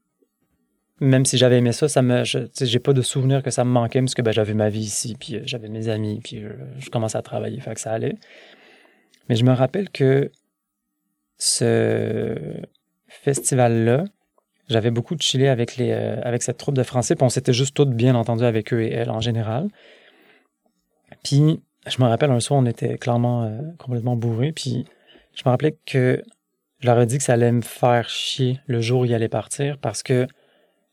Même si j'avais aimé ça, ça me, j'ai pas de souvenir que ça me manquait parce que ben, j'avais ma vie ici, puis euh, j'avais mes amis, puis euh, je commençais à travailler, fait que ça allait. Mais je me rappelle que ce festival-là, j'avais beaucoup de chillé avec, les, euh, avec cette troupe de Français, puis on s'était juste toutes bien entendu avec eux et elles en général. Puis, je me rappelle un soir, on était clairement complètement bourrés, puis je me rappelais que je leur ai dit que ça allait me faire chier le jour où ils allaient partir parce que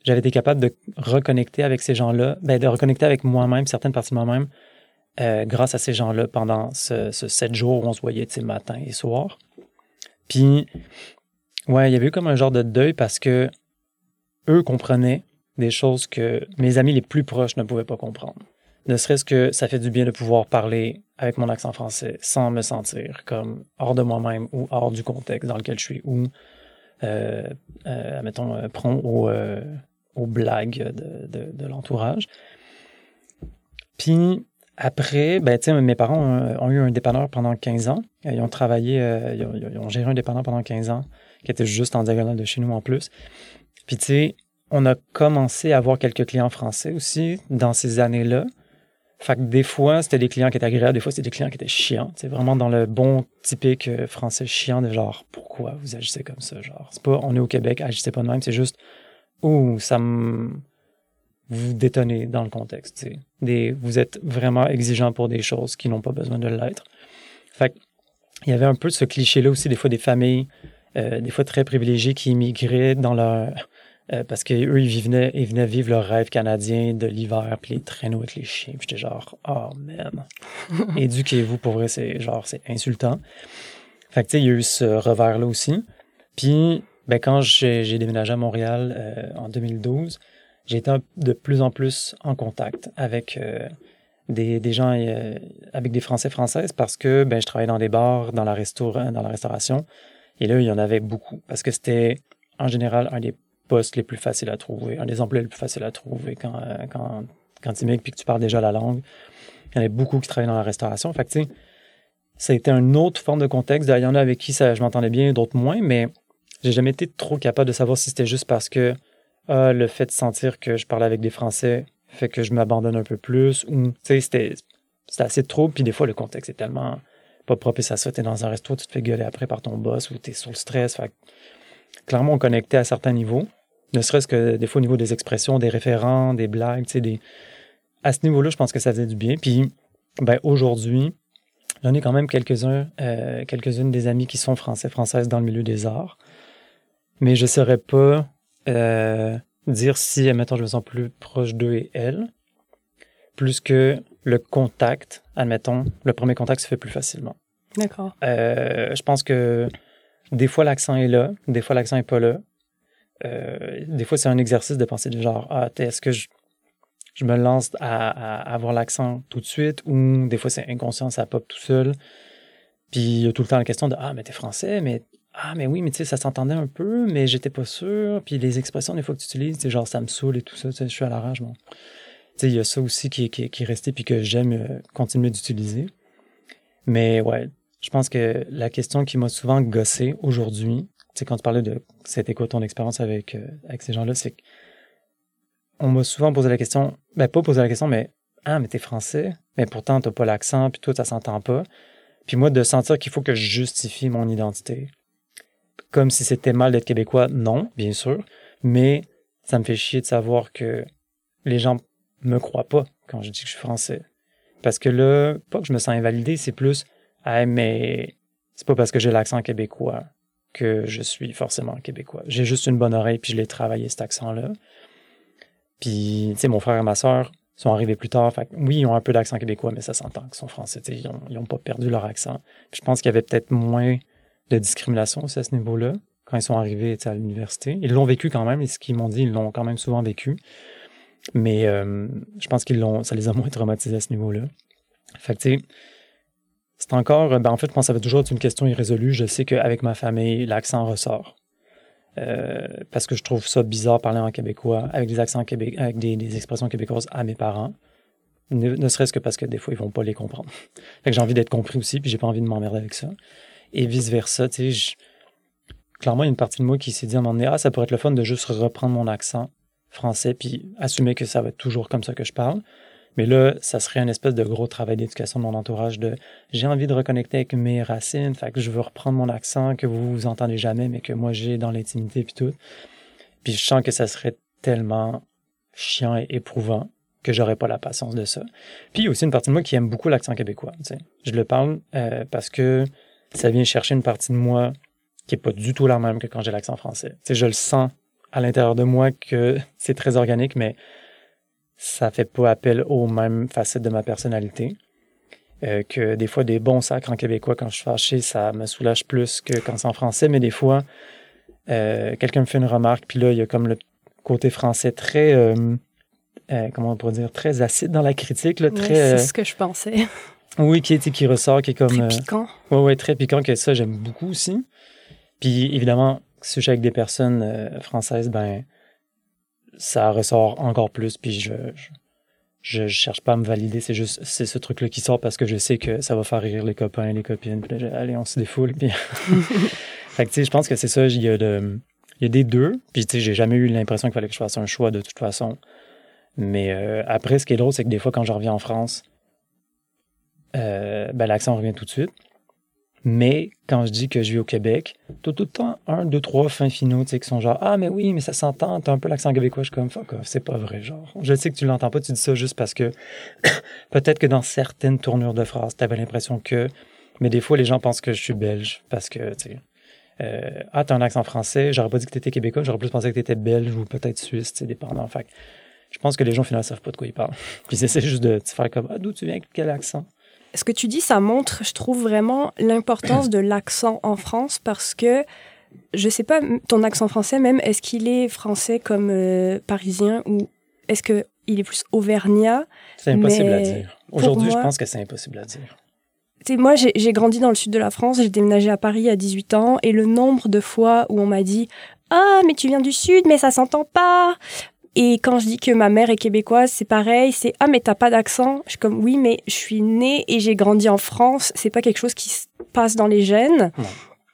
j'avais été capable de reconnecter avec ces gens-là, ben, de reconnecter avec moi-même, certaines parties de moi-même, euh, grâce à ces gens-là pendant ce, ce sept jours où on se voyait, matin et soir. Puis, ouais, il y avait eu comme un genre de deuil parce que eux comprenaient des choses que mes amis les plus proches ne pouvaient pas comprendre. ne serait-ce que ça fait du bien de pouvoir parler avec mon accent français sans me sentir comme hors de moi-même ou hors du contexte dans lequel je suis ou, mettons, euh, prompt aux, euh, aux blagues de, l'entourage. Puis après, ben, mes parents ont, eu un dépanneur pendant 15 ans. Ils ont travaillé, euh, ils, ont, géré un dépanneur pendant 15 ans, qui était juste en diagonale de chez nous en plus. Puis tu sais, on a commencé à avoir quelques clients français aussi dans ces années-là. Fait que des fois, c'était des clients qui étaient agréables, des fois, c'était des clients qui étaient chiants. C'est vraiment dans le bon typique euh, français chiant de genre, pourquoi vous agissez comme ça? Genre, c'est pas, on est au Québec, agissez pas de même, c'est juste, ouh, ça me, vous détonnez dans le contexte. Des, vous êtes vraiment exigeant pour des choses qui n'ont pas besoin de l'être. Fait il y avait un peu ce cliché-là aussi, des fois, des familles, euh, des fois très privilégiées qui immigraient dans leur, euh, parce qu'eux, ils venaient, ils venaient vivre leur rêve canadien de l'hiver, puis les traîneaux avec les chiens. J'étais genre, oh man, éduquez-vous, pour vrai, c'est genre, c'est insultant. Fait que tu sais, il y a eu ce revers-là aussi. Puis, ben, quand j'ai déménagé à Montréal euh, en 2012, j'ai été de plus en plus en contact avec euh, des, des, gens, euh, avec des Français françaises, parce que ben, je travaillais dans des bars, dans la, dans la restauration. Et là, il y en avait beaucoup, parce que c'était en général un des postes les plus faciles à trouver, un des emplois les plus faciles à trouver quand, euh, quand, quand tu puis que tu parles déjà la langue. Il y en avait beaucoup qui travaillaient dans la restauration. Fait ça a été une autre forme de contexte. Il y en a avec qui ça, je m'entendais bien, d'autres moins, mais j'ai jamais été trop capable de savoir si c'était juste parce que euh, le fait de sentir que je parlais avec des Français fait que je m'abandonne un peu plus. Ou, c'était, assez trop. Puis des fois, le contexte est tellement pas propice à ça. T'es dans un resto, tu te fais gueuler après par ton boss ou t'es sur le stress. Fait clairement, on connectait à certains niveaux. Ne serait-ce que des fois au niveau des expressions, des référents, des blagues, tu sais, des... à ce niveau-là, je pense que ça faisait du bien. Puis, ben, aujourd'hui, j'en ai quand même quelques-uns, euh, quelques-unes des amis qui sont français, françaises dans le milieu des arts. Mais je ne saurais pas euh, dire si, admettons, je me sens plus proche d'eux et elles, plus que le contact, admettons, le premier contact se fait plus facilement. D'accord. Euh, je pense que des fois l'accent est là, des fois l'accent est pas là. Euh, des fois, c'est un exercice de penser du genre, ah, est-ce que je, je, me lance à, avoir l'accent tout de suite ou des fois, c'est inconscient, ça pop tout seul. Puis il y a tout le temps la question de, ah, mais t'es français, mais, ah, mais oui, mais tu sais, ça s'entendait un peu, mais j'étais pas sûr. Puis les expressions, des fois que tu utilises, c'est genre, ça me saoule et tout ça, je suis à la rage, bon. Tu sais, il y a ça aussi qui, qui, qui est resté puis que j'aime euh, continuer d'utiliser. Mais ouais, je pense que la question qui m'a souvent gossé aujourd'hui, sais, quand tu parlais de c'était quoi ton expérience avec, euh, avec ces gens-là, c'est on m'a souvent posé la question, ben pas posé la question, mais ah, mais t'es français, mais pourtant t'as pas l'accent, puis toi, ça s'entend pas. Puis moi, de sentir qu'il faut que je justifie mon identité. Comme si c'était mal d'être québécois, non, bien sûr, mais ça me fait chier de savoir que les gens me croient pas quand je dis que je suis français. Parce que là, pas que je me sens invalidé, c'est plus, ah, mais c'est pas parce que j'ai l'accent québécois que je suis forcément québécois. J'ai juste une bonne oreille, puis je l'ai travaillé cet accent-là. Puis, tu sais, mon frère et ma soeur sont arrivés plus tard. Oui, ils ont un peu d'accent québécois, mais ça s'entend qu'ils sont français. Ils n'ont ont pas perdu leur accent. Je pense qu'il y avait peut-être moins de discrimination aussi à ce niveau-là quand ils sont arrivés à l'université. Ils l'ont vécu quand même, et ce qu'ils m'ont dit, ils l'ont quand même souvent vécu. Mais euh, je pense qu'ils l'ont, ça les a moins traumatisés à ce niveau-là. Fait que, tu sais, c'est encore, ben en fait, je pense que ça va toujours être une question irrésolue. Je sais qu'avec ma famille, l'accent ressort. Euh, parce que je trouve ça bizarre parler en québécois avec des accents québécois, avec des, expressions québécoises à mes parents. Ne, serait-ce que parce que des fois, ils vont pas les comprendre. Fait j'ai envie d'être compris aussi, puis j'ai pas envie de m'emmerder avec ça. Et vice-versa, tu sais, clairement, il y a une partie de moi qui s'est dit à un moment donné, ah, ça pourrait être le fun de juste reprendre mon accent français, puis assumer que ça va être toujours comme ça que je parle. Mais là, ça serait un espèce de gros travail d'éducation de mon entourage de j'ai envie de reconnecter avec mes racines, fait que je veux reprendre mon accent que vous vous entendez jamais, mais que moi j'ai dans l'intimité puis tout. Puis je sens que ça serait tellement chiant et éprouvant que j'aurais pas la patience de ça. Puis aussi une partie de moi qui aime beaucoup l'accent québécois. Je le parle euh, parce que ça vient chercher une partie de moi qui est pas du tout la même que quand j'ai l'accent français. sais, je le sens à l'intérieur de moi que c'est très organique, mais ça fait pas appel aux mêmes facettes de ma personnalité. Euh, que des fois, des bons sacres en québécois, quand je suis fâché, ça me soulage plus que quand c'est en français, mais des fois, euh, quelqu'un me fait une remarque, puis là, il y a comme le côté français très, euh, comment on pourrait dire, très acide dans la critique, là, très, c'est ce que je pensais. oui, qui, est- qui ressort, qui est comme, Très piquant. ouais, ouais, très piquant, que ça, j'aime beaucoup aussi. Puis, évidemment, si je suis avec des personnes françaises, ben, ça ressort encore plus, puis je, je, je, cherche pas à me valider, c'est juste, c'est ce truc-là qui sort parce que je sais que ça va faire rire les copains et les copines, puis là, allez, on se défoule, puis... fait que, tu sais, je pense que c'est ça, il y a de... Il y a des deux, puis tu sais, j'ai jamais eu l'impression qu'il fallait que je fasse un choix de toute façon. Mais euh, après, ce qui est drôle, c'est que des fois, quand je reviens en France, euh, ben, l'accent revient tout de suite. Mais quand je dis que je vis au Québec, t'as tout le temps un, deux, trois fins finaux, qui sont genre Ah, mais oui, mais ça s'entend, t'as un peu l'accent québécois. Je suis comme Fuck off, c'est pas vrai, genre. Je sais que tu l'entends pas, tu dis ça juste parce que peut-être que dans certaines tournures de phrases, t'avais l'impression que. Mais des fois, les gens pensent que je suis belge parce que, tu sais. euh, ah, t'as un accent français, j'aurais pas dit que t'étais québécois, j'aurais plus pensé que t'étais belge ou peut-être suisse, sais, dépendant. Fait je pense que les gens, finalement, savent pas de quoi ils parlent. Puis ils essaient juste de faire comme Ah, d'où tu viens, quel accent? Ce que tu dis, ça montre, je trouve vraiment l'importance de l'accent en France parce que je sais pas, ton accent français même, est-ce qu'il est français comme euh, parisien ou est-ce que il est plus auvergnat? C'est impossible à dire. Aujourd'hui, moi- je pense que c'est impossible à dire. Moi, j'ai j'ai grandi dans le sud de la France, j'ai déménagé à Paris à 18 ans, et le nombre de fois où on m'a dit Ah, mais tu viens du sud, mais ça s'entend pas Et quand je dis que ma mère est québécoise, c'est pareil, c'est Ah, mais t'as pas d'accent Je suis comme Oui, mais je suis née et j'ai grandi en France, c'est pas quelque chose qui se passe dans les gènes. Non.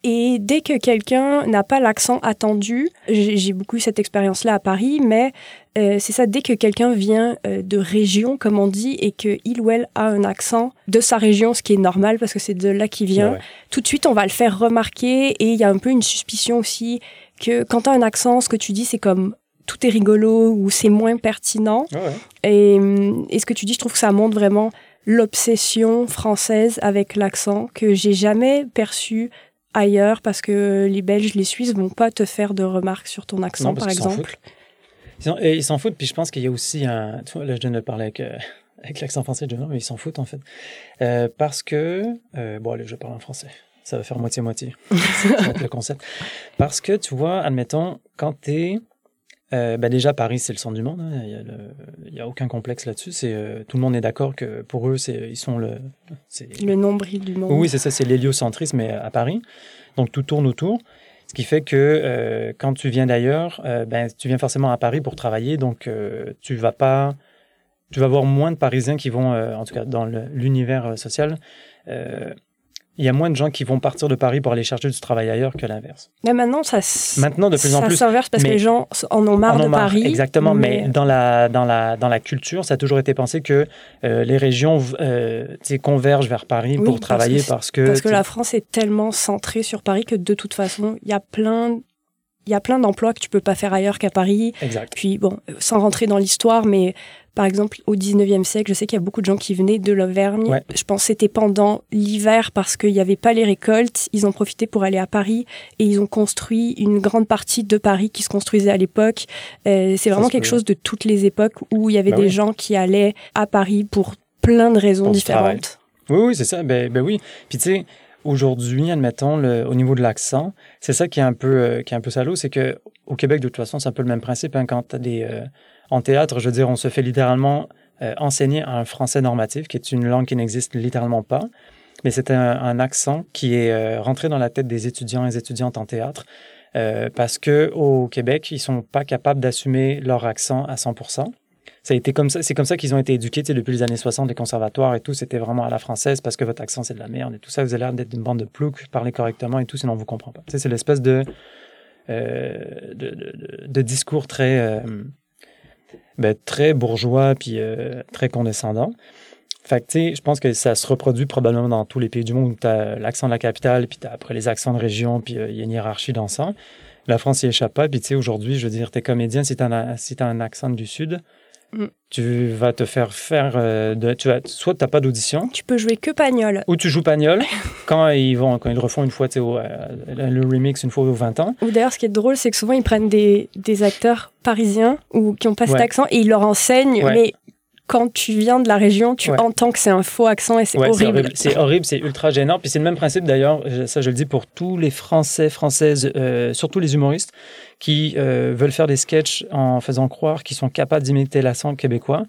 Et dès que quelqu'un n'a pas l'accent attendu, j'ai beaucoup eu cette expérience-là à Paris, mais euh, c'est ça, dès que quelqu'un vient euh, de région, comme on dit, et que il ou elle a un accent de sa région, ce qui est normal parce que c'est de là qu'il vient, Ouais, ouais. tout de suite on va le faire remarquer et il y a un peu une suspicion aussi que quand tu as un accent, ce que tu dis c'est comme tout est rigolo ou c'est moins pertinent. Ouais. Et, et ce que tu dis, je trouve que ça montre vraiment l'obsession française avec l'accent que j'ai jamais perçu ailleurs parce que les Belges, les Suisses vont pas te faire de remarques sur ton accent, Non, parce par exemple. Ils s'en- foutent, puis je pense qu'il y a aussi un. Tu là, je viens de parler avec, euh, avec l'accent français de mais ils s'en foutent, en fait. Euh, parce que. euh, bon, allez, je parle en français. Ça va faire moitié-moitié. Le concept. Parce que, tu vois, admettons, quand t'es. Euh, ben déjà, Paris, c'est le centre du monde. hein. Il n'y a, aucun complexe là-dessus. C'est, euh, tout le monde est d'accord que pour eux, c'est, ils sont le. Le nombril du monde. oui, c'est ça, c'est l'héliocentrisme à Paris. Donc tout tourne autour. Ce qui fait que euh, quand tu viens d'ailleurs, euh, ben, tu viens forcément à Paris pour travailler, donc tu vas pas, tu vas avoir moins de Parisiens qui vont, en tout cas dans l'univers social, il y a moins de gens qui vont partir de Paris pour aller chercher du travail ailleurs que l'inverse. Mais maintenant, ça, Maintenant, de plus en plus, s'inverse parce que les gens en ont marre en ont de marre, Paris. Exactement, mais, dans, la, dans, la, dans la culture, ça a toujours été pensé que euh, les régions euh, convergent vers Paris Oui, pour parce que travailler parce que... Parce que tu sais, la France est tellement centrée sur Paris que de toute façon, il y a plein, il y a plein d'emplois que tu peux pas faire ailleurs qu'à Paris. Exact. Puis bon, sans rentrer dans l'histoire, mais par exemple au 19e siècle, je sais qu'il y a beaucoup de gens qui venaient de l'Auvergne. Ouais. Je pense que c'était pendant l'hiver parce qu'il n'y avait pas les récoltes. Ils ont profité pour aller à Paris et ils ont construit une grande partie de Paris qui se construisait à l'époque. Euh, c'est vraiment quelque chose de toutes les époques où il y avait Bah des oui. gens qui allaient à Paris pour plein de raisons Pour différentes. Oui, oui, c'est ça. Ben, ben oui. Puis tu sais, aujourd'hui, admettons, le, au niveau de l'accent, c'est ça qui est un peu, euh, qui est un peu salaud, c'est que au Québec, de toute façon, c'est un peu le même principe. hein, quand des, euh, en théâtre, je veux dire, on se fait littéralement euh, enseigner un français normatif, qui est une langue qui n'existe littéralement pas. Mais c'est un, un accent qui est euh, rentré dans la tête des étudiants et des étudiantes en théâtre. euh, parce que au Québec, ils sont pas capables d'assumer leur accent à 100%. Ça a été comme ça, c'est comme ça qu'ils ont été éduqués tu depuis les années 60, les conservatoires et tout. C'était vraiment à la française parce que votre accent c'est de la merde et tout ça. Vous avez l'air d'être une bande de ploucs, parlez correctement et tout, sinon on vous comprend pas. C'est l'espèce de, euh, de, de, discours très, euh, ben, très bourgeois puis euh, très condescendant. Fait tu sais, je pense que ça se reproduit probablement dans tous les pays du monde où tu as l'accent de la capitale, puis tu as après les accents de région, puis il y a une hiérarchie dans ça. La France y échappe pas. Puis, tu sais, aujourd'hui, je veux dire, tu es comédien, si tu as, si t'as un accent du Sud, Mm. tu vas te faire faire. euh, de, tu vas, soit tu n'as pas d'audition, Tu peux jouer que Pagnol. ou tu joues Pagnol quand ils, vont, quand ils refont une fois, au, euh, le remix une fois aux 20 ans. Ou d'ailleurs, ce qui est drôle, c'est que souvent, ils prennent des, des acteurs parisiens ou qui ont pas cet Ouais. accent et ils leur enseignent, Ouais. mais quand tu viens de la région, tu entends que c'est un faux accent et c'est horrible. C'est horrible, c'est ultra gênant. Puis c'est le même principe d'ailleurs, ça je le dis pour tous les Français, Françaises, euh, surtout les humoristes, qui euh, veulent faire des sketchs en faisant croire qu'ils sont capables d'imiter l'accent québécois.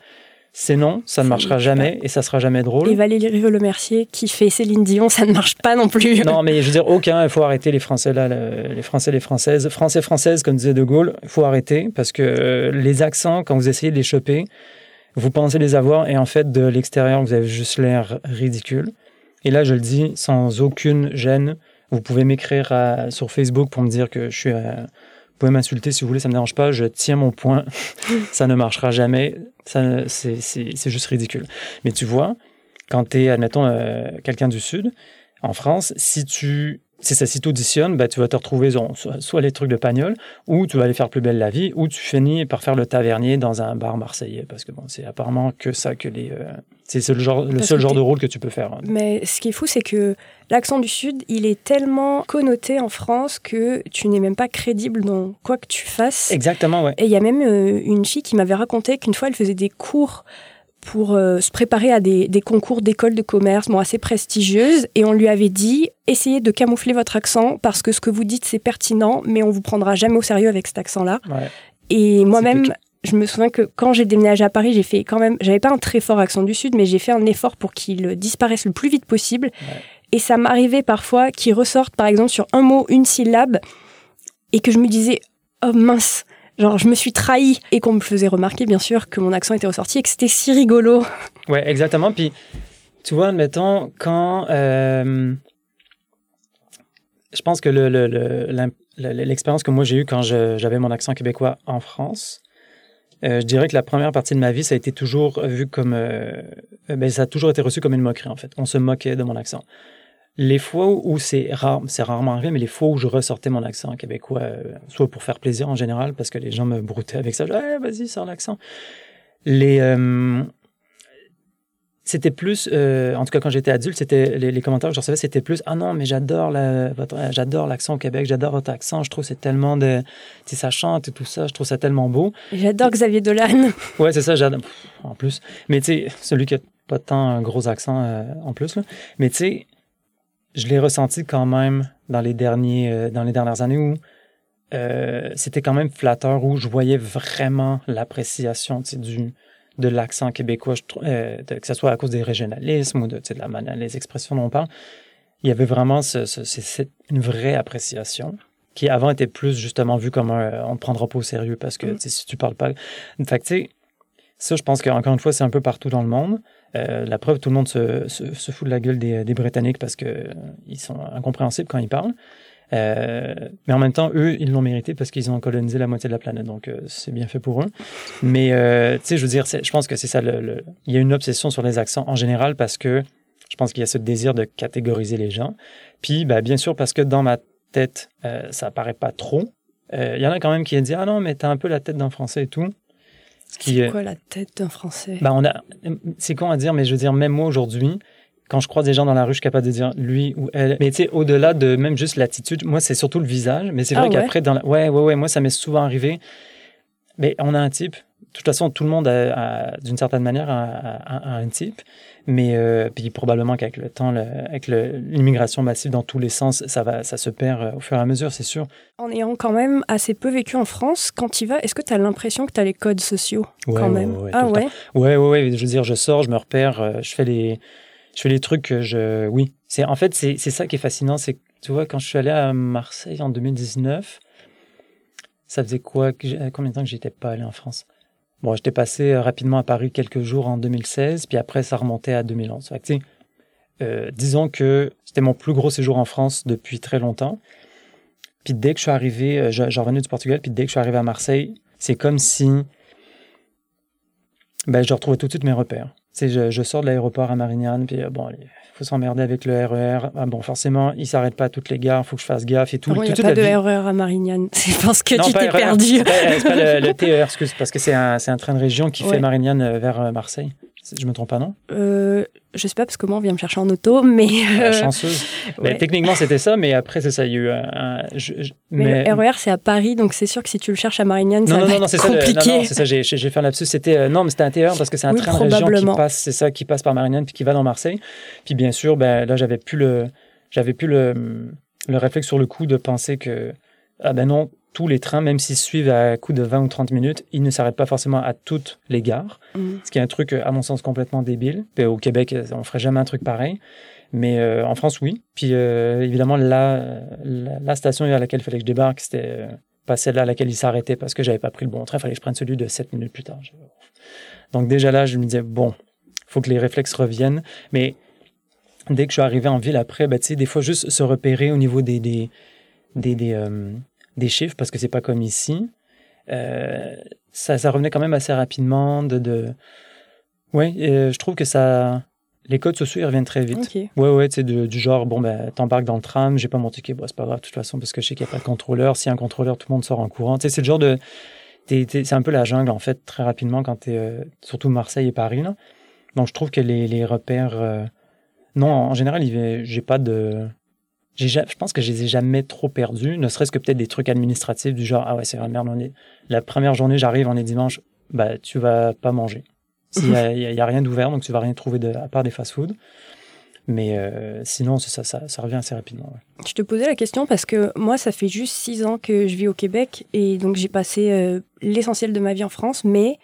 C'est non, ça ne marchera jamais et ça sera jamais drôle. Et Valérie Lemercier qui fait Céline Dion, ça ne marche pas non plus. Non, mais je veux dire, aucun, il faut arrêter les Français là, les Français, les Françaises. Français, Françaises, comme disait De Gaulle, il faut arrêter parce que euh, les accents, quand vous essayez de les choper, vous pensez les avoir et en fait, de l'extérieur, vous avez juste l'air ridicule. Et là, je le dis sans aucune gêne. Vous pouvez m'écrire sur Facebook pour me dire que je suis. Vous pouvez m'insulter si vous voulez, ça me dérange pas. Je tiens mon point. ça ne marchera jamais. Ça, c'est, c'est, juste ridicule. Mais tu vois, quand tu es, admettons, euh, quelqu'un du Sud, en France, si tu si ça s'y auditionne, ben, tu vas te retrouver soit, les trucs de Pagnol, ou tu vas aller faire plus belle la vie, ou tu finis par faire le tavernier dans un bar marseillais, parce que bon, c'est apparemment que ça que les. Euh, c'est le, genre, le seul genre de rôle que tu peux faire. Mais ce qui est fou, c'est que l'accent du Sud, il est tellement connoté en France que tu n'es même pas crédible dans quoi que tu fasses. Exactement, ouais. Et il y a même euh, une fille qui m'avait raconté qu'une fois, elle faisait des cours pour euh, se préparer à des, concours d'école de commerce bon, assez prestigieuses. Et on lui avait dit essayez de camoufler votre accent parce que ce que vous dites c'est pertinent mais on vous prendra jamais au sérieux avec cet accent là et moi-même je me souviens que quand j'ai déménagé à Paris j'ai fait quand même j'avais pas un très fort accent du sud mais j'ai fait un effort pour qu'il disparaisse le plus vite possible. Et ça m'arrivait parfois qu'il ressorte par exemple sur un mot une syllabe et que je me disais oh mince Genre, je me suis trahi et qu'on me faisait remarquer, bien sûr, que mon accent était ressorti et que c'était si rigolo. Ouais, exactement. Puis, tu vois, admettons, quand. Euh, je pense que l'expérience le, que moi j'ai eue quand j'avais mon accent québécois en France, euh, je dirais que la première partie de ma vie, ça a été toujours vu comme. Euh, ben, ça a toujours été reçu comme une moquerie, en fait. On se moquait de mon accent les fois où c'est rare, c'est rarement arrivé, mais les fois où je ressortais mon accent québécois, euh, soit pour faire plaisir en général, parce que les gens me broutaient avec ça, hey, vas-y, sors l'accent. Les, euh, c'était plus, euh, en tout cas quand j'étais adulte, c'était les, commentaires que je recevais, c'était plus ah non mais j'adore la, j'adore l'accent au Québec, j'adore votre accent, je trouve c'est tellement de, tu ça chante et tout ça, je trouve ça tellement beau. J'adore Xavier Dolan. ouais c'est ça, j'adore en plus. Mais tu sais celui qui a pas tant un gros accent en plus là. Mais tu sais je l'ai ressenti quand même dans les, derniers, euh, dans les dernières années où euh, c'était quand même flatteur, où je voyais vraiment l'appréciation du, de l'accent québécois, euh, que ce soit à cause des régionalismes ou de, de la manière, les expressions dont on parle. Il y avait vraiment ce, ce, une vraie appréciation qui avant était plus justement vu comme un, on ne prendra pas au sérieux parce que mm. si tu parles pas. Fait que tu sais, ça, je pense qu'encore une fois, c'est un peu partout dans le monde. Euh, la preuve, tout le monde se, fout de la gueule des, Britanniques parce qu'ils euh, sont incompréhensibles quand ils parlent. Euh, mais en même temps, eux, ils l'ont mérité parce qu'ils ont colonisé la moitié de la planète. Donc, c'est bien fait pour eux. Mais, tu sais, je veux dire, je pense que c'est ça. Le, Il y a une obsession sur les accents en général parce que je pense qu'il y a ce désir de catégoriser les gens. Puis, ben, bien sûr, parce que dans ma tête, ça paraît pas trop. Il y en a quand même qui disent Ah non, mais t'as un peu la tête d'un Français et tout. C'est quoi la tête d'un Français? Ben on a, C'est con à dire, mais je veux dire, même moi aujourd'hui, quand je croise des gens dans la rue, je suis capable de dire lui ou elle. Mais tu sais, au-delà de même juste l'attitude, moi, c'est surtout le visage. Mais c'est vrai ah qu'après, dans la... ouais, ouais, ouais, moi, ça m'est souvent arrivé. Mais on a un type. De toute façon, tout le monde, d'une certaine manière, a, un type. Mais euh, puis probablement qu'avec le temps, avec l'immigration massive dans tous les sens, ça va, ça se perd euh, au fur et à mesure, c'est sûr. En ayant quand même assez peu vécu en France, quand tu vas, est-ce que tu as l'impression que tu as les codes sociaux quand même? Ah ouais? Ouais, ouais, ouais. Je veux dire, je sors, je me repère, euh, je fais les, je fais les trucs que je, oui. C'est en fait c'est ça qui est fascinant, c'est tu vois quand je suis allé à Marseille en 2019, ça faisait quoi Combien de temps que j'étais pas allé en France? Bon, j'étais passé euh, rapidement à Paris quelques jours en 2016, puis après, ça remontait à 2011. Fait euh, disons que c'était mon plus gros séjour en France depuis très longtemps. Puis dès que je suis arrivé, euh, j'en revenais du Portugal, puis dès que je suis arrivé à Marseille, c'est comme si ben, je retrouvais tout de suite mes repères. Je, je sors de l'aéroport à Marignane, puis bon, faut s'emmerder avec le RER. E ah bon, forcément, il s'arrête pas à toutes les gares, faut que je fasse gaffe et tout. Il n'y a pas de RER e à Marignane. Je pense que tu t'es perdu. C'est pas, pas, le, TER, excuse, parce que c'est un, un, train de région qui fait Marignane euh, vers euh, Marseille. Je me trompe pas, non? Euh, Je sais pas, parce que moi, on vient me chercher en auto, mais... Ah, chanceuse. mais techniquement, c'était ça, mais après, c'est ça, il y a eu un... mais... le RER, c'est à Paris, donc c'est sûr que si tu le cherches à Marignane, ça non, va non, non, c'est compliqué. Ça, non, non, c'est ça, j'ai fait un lapsus. C'était... Euh, non, mais c'était intérieur, parce que c'est un train de région qui passe, c'est ça, qui passe par Marignane, puis qui va dans Marseille. Puis bien sûr, ben, là, j'avais plus le... J'avais plus le, le réflexe sur le coup de penser que... Ah ben non, tous les trains, même s'ils suivent à coup de 20 ou 30 minutes, ils ne s'arrêtent pas forcément à toutes les gares. Mm. Ce qui est un truc, à mon sens, complètement débile. au Québec, on ferait jamais un truc pareil. Mais euh, en France, oui. Puis euh, évidemment, la, la, station à laquelle il fallait que je débarque, c'était euh, pas celle à laquelle il s'arrêtait parce que j'avais pas pris le bon train. Il fallait que je prenne celui de 7 minutes plus tard. Donc déjà là, je me disais, bon, faut que les réflexes reviennent. Mais dès que je suis arrivé en ville après, ben, des fois, juste se repérer au niveau des, des, des, des des chiffres parce que c'est pas comme ici. Euh, ça, ça, revenait quand même assez rapidement de, de... ouais euh, je trouve que ça les codes sociaux ils reviennent très vite. Ouais ouais tu sais du genre bon ben t'embarques dans le tram j'ai pas mon ticket. Bon c'est pas grave de toute façon parce que je sais qu'il y a pas de contrôleur. S'il y a un contrôleur tout le monde sort en courant. Tu sais c'est le genre de c'est un peu la jungle en fait très rapidement quand t'es euh, surtout Marseille et Paris là. Donc je trouve que les, les repères non en général j'ai pas de je pense que je les ai jamais trop perdus, ne serait-ce que peut-être des trucs administratifs du genre, ah ouais, c'est vrai, merde, on est... la première journée, j'arrive, on est dimanche, bah, tu vas pas manger. Il n'y a, a, rien d'ouvert, donc tu vas rien trouver de, à part des fast-foods. Mais euh, sinon, ça, ça, ça, revient assez rapidement. Je te posais la question parce que moi, ça fait juste six ans que je vis au Québec et donc j'ai passé euh, l'essentiel de ma vie en France, mais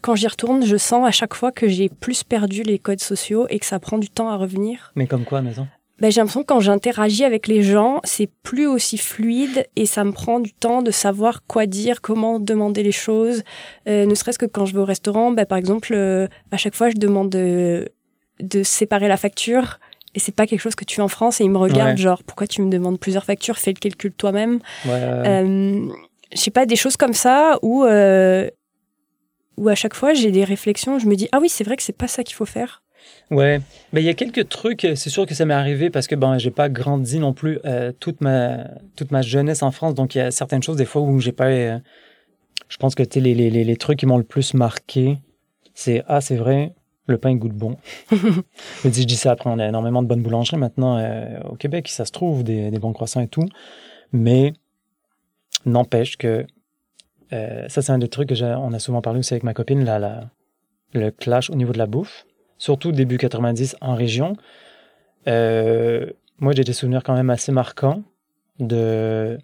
quand j'y retourne, je sens à chaque fois que j'ai plus perdu les codes sociaux et que ça prend du temps à revenir. Mais comme quoi, maison ben, j'ai l'impression que quand j'interagis avec les gens, c'est plus aussi fluide et ça me prend du temps de savoir quoi dire, comment demander les choses. Euh, ne serait-ce que quand je vais au restaurant, ben, par exemple, euh, à chaque fois, je demande de, de séparer la facture. Et c'est pas quelque chose que tu fais en France et ils me regardent genre pourquoi tu me demandes plusieurs factures, fais le calcul toi-même. Ouais, euh, je sais pas des choses comme ça où euh, où à chaque fois j'ai des réflexions, je me dis ah oui c'est vrai que c'est pas ça qu'il faut faire. Ouais, mais il y a quelques trucs, c'est sûr que ça m'est arrivé parce que bon, j'ai pas grandi non plus euh, toute ma toute ma jeunesse en France, donc il y a certaines choses des fois où j'ai pas euh, je pense que les, les, les, les trucs qui m'ont le plus marqué, c'est ah, c'est vrai, le pain goûte bon. je dis, je dis ça après, on a énormément de bonnes boulangeries maintenant euh, au Québec, ça se trouve, des, des, bons croissants et tout. Mais n'empêche que ça, c'est un des trucs que on a souvent parlé aussi avec ma copine, là, le clash au niveau de la bouffe surtout début 90 en région. Euh, moi, j'ai des souvenirs quand même assez marquants de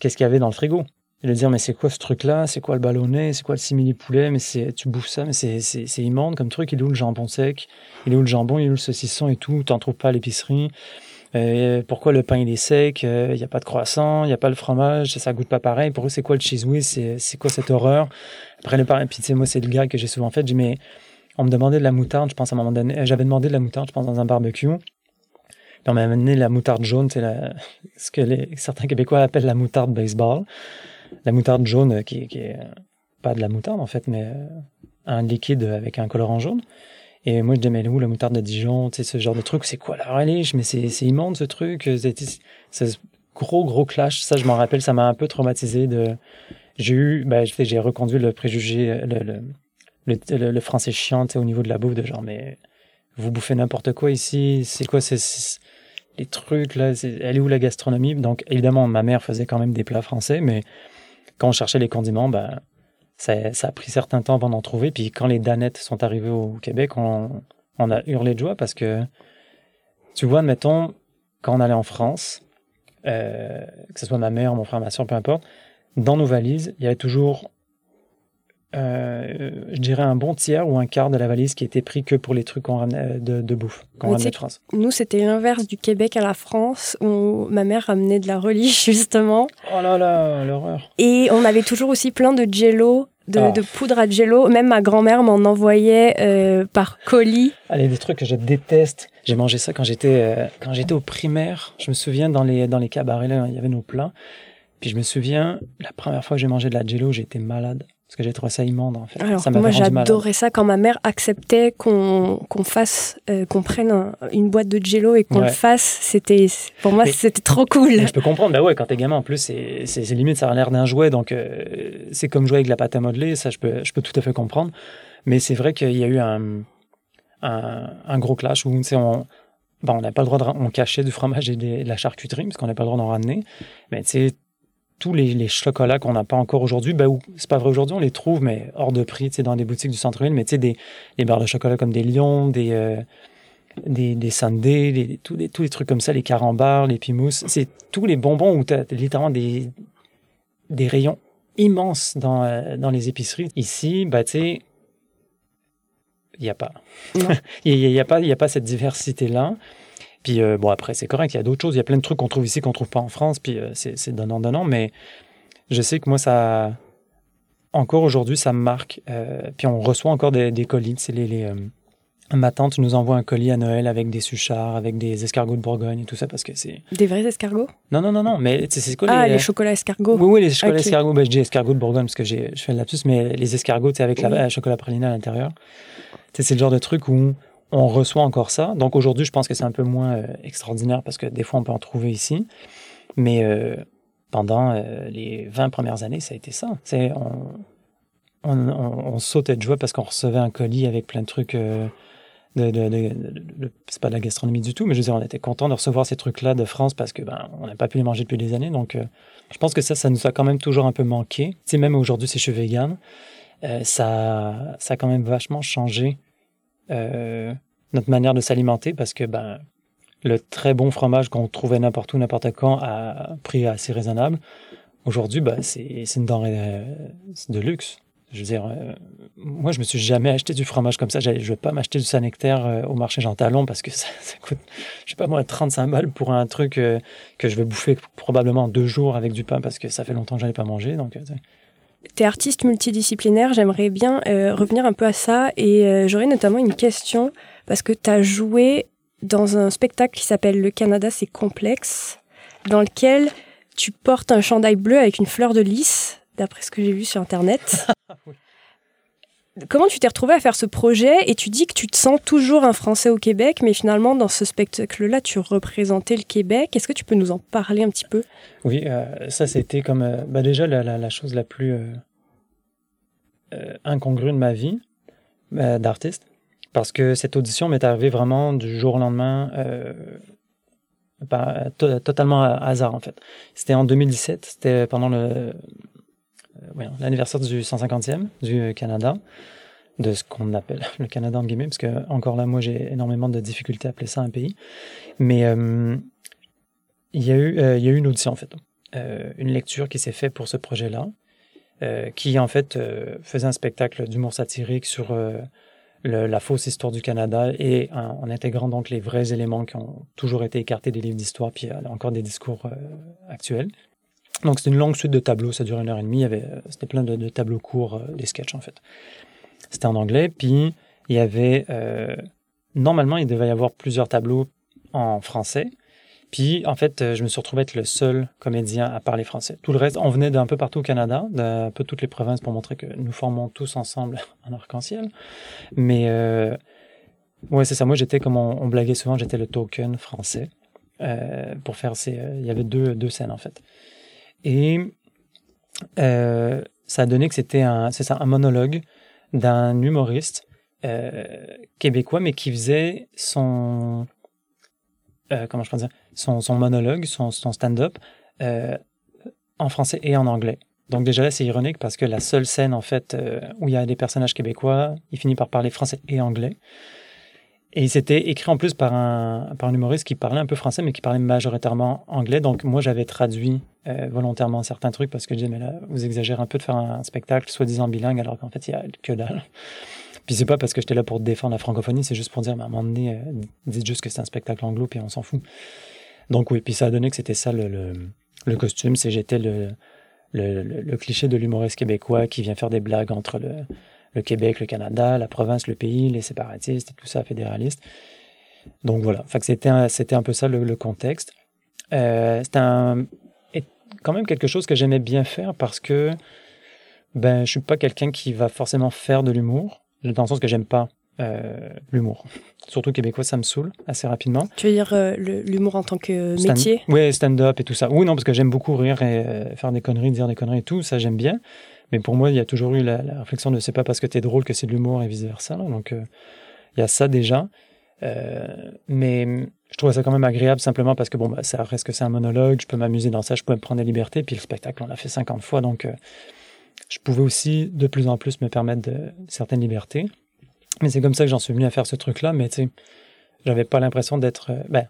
qu'est-ce qu'il y avait dans le frigo. Et de dire, mais c'est quoi ce truc-là? C'est quoi le ballonnet? C'est quoi le simili-poulet? Mais c'est, tu bouffes ça, mais c'est, c'est, immonde comme truc. Il est où le jambon sec? Il est où le jambon? Il est où le saucisson et tout? T'en trouves pas à l'épicerie euh, pourquoi le pain il est sec, il euh, n'y a pas de croissant, il n'y a pas le fromage, ça goûte pas pareil. Pour eux, c'est quoi le cheese whiz C'est quoi cette horreur? Après, le pain, puis moi, c'est le gars que j'ai souvent fait. Je dis, mais on me demandait de la moutarde, je pense à un moment donné. J'avais demandé de la moutarde, je pense, dans un barbecue. On m'a amené la moutarde jaune, c'est ce que les, certains Québécois appellent la moutarde baseball. La moutarde jaune, euh, qui, qui est pas de la moutarde en fait, mais euh, un liquide avec un colorant jaune. Et moi, je disais, mais où la moutarde de Dijon, tu sais, ce genre de truc, c'est quoi la relish? Mais c'est immonde ce truc. C'est gros, gros clash. Ça, je m'en rappelle, ça m'a un peu traumatisé. de J'ai eu, ben, j'ai reconduit le préjugé, le, le, le, français chiant au niveau de la bouffe, de genre, mais vous bouffez n'importe quoi ici, c'est quoi ces, les trucs là, elle est où la gastronomie? Donc évidemment, ma mère faisait quand même des plats français, mais quand on cherchait les condiments, bah, ça, ça a pris certain temps avant d'en trouver. Puis quand les danettes sont arrivées au Québec, on, on a hurlé de joie parce que, tu vois, mettons, quand on allait en France, euh, que ce soit ma mère, mon frère, ma soeur, peu importe, dans nos valises, il y avait toujours euh, je dirais un bon tiers ou un quart de la valise qui était pris que pour les trucs de, de, bouffe qu'on ramenait de France. Nous, c'était l'inverse du Québec à la France, où ma mère ramenait de la relish, justement. Oh là là, l'horreur. Et on avait toujours aussi plein de jello, de, ah. de poudre à jello. Même ma grand-mère m'en envoyait euh, par colis. Allez, des trucs que je déteste. J'ai mangé ça quand j'étais euh, quand j'étais au primaire. Je me souviens dans les dans les cabarets là, il y avait nos plats. Puis je me souviens la première fois que j'ai mangé de la jello, j'étais malade. Parce que j'ai trouvé ça immonde, en fait. Alors, moi, j'adorais ça quand ma mère acceptait qu'on qu'on fasse, euh, qu'on prenne une boîte de jello et qu'on le fasse. C'était, pour moi, c'était trop cool. Je peux comprendre. Bah ouais, quand t'es gamin, en plus, c'est limite, ça a l'air d'un jouet. Donc, euh, c'est comme jouer avec la pâte à modeler. Ça, je peux, je peux tout à fait comprendre. Mais c'est vrai qu'il y a eu un, un, gros clash où on bon, on n'a pas le droit de on cachait du fromage et de, la charcuterie parce qu'on n'a pas le droit d'en ramener. Mais tu sais, tous les, chocolats qu'on n'a pas encore aujourd'hui, ben, c'est pas vrai aujourd'hui, on les trouve, mais hors de prix, tu sais, dans des boutiques du centre-ville. Mais tu sais, des, barres de chocolat comme des lions, des, euh, des, des sundaes, tous, les, tous les trucs comme ça, les carambars, les pimousses, c'est tous les bonbons où tu as littéralement des, des rayons immenses dans, euh, dans les épiceries. Ici, ben, tu sais, il n'y a pas. Il n'y a, pas. Il a pas cette diversité-là. Puis euh, bon, après, c'est correct, il y a d'autres choses. Il y a plein de trucs qu'on trouve ici qu'on ne trouve pas en France. Puis euh, c'est donnant-donnant. Mais je sais que moi, ça. Encore aujourd'hui, ça me marque. Euh, puis on reçoit encore des, colis. C'est les. les Ma tante nous envoie un colis à Noël avec des suchards, avec des escargots de Bourgogne et tout ça parce que c'est. Des vrais escargots? Non, non, non, non. Mais c'est quoi Ah, les, chocolats escargots Oui, oui, les chocolats escargots. Ben, je dis escargots de Bourgogne parce que je fais le lapsus, mais les escargots, c'est avec la, chocolat praliné à l'intérieur. C'est le genre de truc où on reçoit encore ça. Donc aujourd'hui, je pense que c'est un peu moins euh, extraordinaire parce que des fois, on peut en trouver ici. Mais euh, pendant euh, les 20 premières années, ça a été ça. On, on, sautait de joie parce qu'on recevait un colis avec plein de trucs. de, de, c'est pas de la gastronomie du tout, mais je veux dire, on était content de recevoir ces trucs-là de France parce que ben, on n'a pas pu les manger depuis des années. Donc, je pense que ça, ça nous a quand même toujours un peu manqué. Tu même aujourd'hui, si je suis vegan, ça, ça a quand même vachement changé euh, notre manière de s'alimenter parce que ben, le très bon fromage qu'on trouvait n'importe où, n'importe quand, à prix assez raisonnable, aujourd'hui, ben, c'est une denrée euh, de luxe. Je veux dire, euh, moi, je me suis jamais acheté du fromage comme ça. Je ne vais pas m'acheter du Saint-Nectaire au marché Jean Talon parce que ça, coûte, je sais pas moi, 35 balles pour un truc que je vais bouffer probablement deux jours avec du pain parce que ça fait longtemps que je n'avais pas mangé. Donc, tu es artiste multidisciplinaire, j'aimerais bien euh, revenir un peu à ça et euh, j'aurais notamment une question parce que tu as joué dans un spectacle qui s'appelle Le Canada c'est complexe, dans lequel tu portes un chandail bleu avec une fleur de lys, d'après ce que j'ai vu sur Internet. Comment tu t'es retrouvé à faire ce projet et tu dis que tu te sens toujours un Français au Québec, mais finalement dans ce spectacle-là, tu représentais le Québec. Est-ce que tu peux nous en parler un petit peu? Oui, euh, ça c'était comme euh, bah déjà la, chose la plus euh, incongrue de ma vie d'artiste, parce que cette audition m'est arrivée vraiment du jour au lendemain. totalement à hasard en fait. C'était en 2017, c'était pendant le euh, l'anniversaire du 150e du Canada, de ce qu'on appelle le Canada en guillemets, parce que encore là, moi, j'ai énormément de difficultés à appeler ça un pays. Mais euh, euh, il y a eu une audition, en fait, une lecture qui s'est faite pour ce projet-là, qui, en fait, faisait un spectacle d'humour satirique sur la fausse histoire du Canada et en, intégrant donc les vrais éléments qui ont toujours été écartés des livres d'histoire, puis encore des discours actuels. Donc c'était une longue suite de tableaux, ça durait une heure et demie. Avait, euh, c'était plein de, tableaux courts, euh, des sketchs en fait. C'était en anglais, puis il y avait euh, normalement il devait y avoir plusieurs tableaux en français. Puis en fait, je me suis retrouvé être le seul comédien à parler français. Tout le reste, on venait d'un peu partout au Canada, d'un peu toutes les provinces pour montrer que nous formons tous ensemble un arc-en-ciel. Mais ouais, c'est ça. Moi, j'étais comme on, blaguait souvent, j'étais le token français pour faire ces. Il y avait deux, deux scènes en fait. Et euh, ça a donné que c'était un, c'est un monologue d'un humoriste euh, québécois, mais qui faisait son, euh, comment je peux son, monologue, son, son stand-up en français et en anglais. Donc déjà là, c'est ironique parce que la seule scène en fait où il y a des personnages québécois, il finit par parler français et anglais. Et c'était écrit en plus par un, par un humoriste qui parlait un peu français, mais qui parlait majoritairement anglais. Donc moi, j'avais traduit euh, volontairement certains trucs parce que je disais, mais là, vous exagérez un peu de faire un, spectacle soi-disant bilingue, alors qu'en fait, il y a que dalle. Puis c'est pas parce que j'étais là pour défendre la francophonie, c'est juste pour dire, mais à un moment donné, euh, dites juste que c'est un spectacle anglo, puis on s'en fout. Donc oui, puis ça a donné que c'était ça le, le, costume, c'est j'étais le, le, le, cliché de l'humoriste québécois qui vient faire des blagues entre le, le Québec, le Canada, la province, le pays, les séparatistes et tout ça, fédéraliste. Donc voilà, c'était un, un peu ça le, contexte. Euh, c'était quand même quelque chose que j'aimais bien faire parce que ben, je suis pas quelqu'un qui va forcément faire de l'humour, dans le sens que j'aime pas euh, l'humour. Surtout québécois, ça me saoule assez rapidement. Tu veux dire euh, l'humour en tant que métier? Oui, stand-up et tout ça. Oui, non, parce que j'aime beaucoup rire et faire des conneries, dire des conneries et tout, ça j'aime bien. Mais pour moi, il y a toujours eu la, réflexion de c'est pas parce que tu es drôle que c'est de l'humour et vice-versa. Donc, euh, il y a ça déjà. Euh, mais je trouvais ça quand même agréable simplement parce que bon, bah, ça reste que c'est un monologue, je peux m'amuser dans ça, je peux me prendre des libertés. Puis le spectacle, on l'a fait 50 fois, donc euh, je pouvais aussi de plus en plus me permettre de, certaines libertés. Mais c'est comme ça que j'en suis venu à faire ce truc-là. Mais tu sais, j'avais pas l'impression d'être. Ben,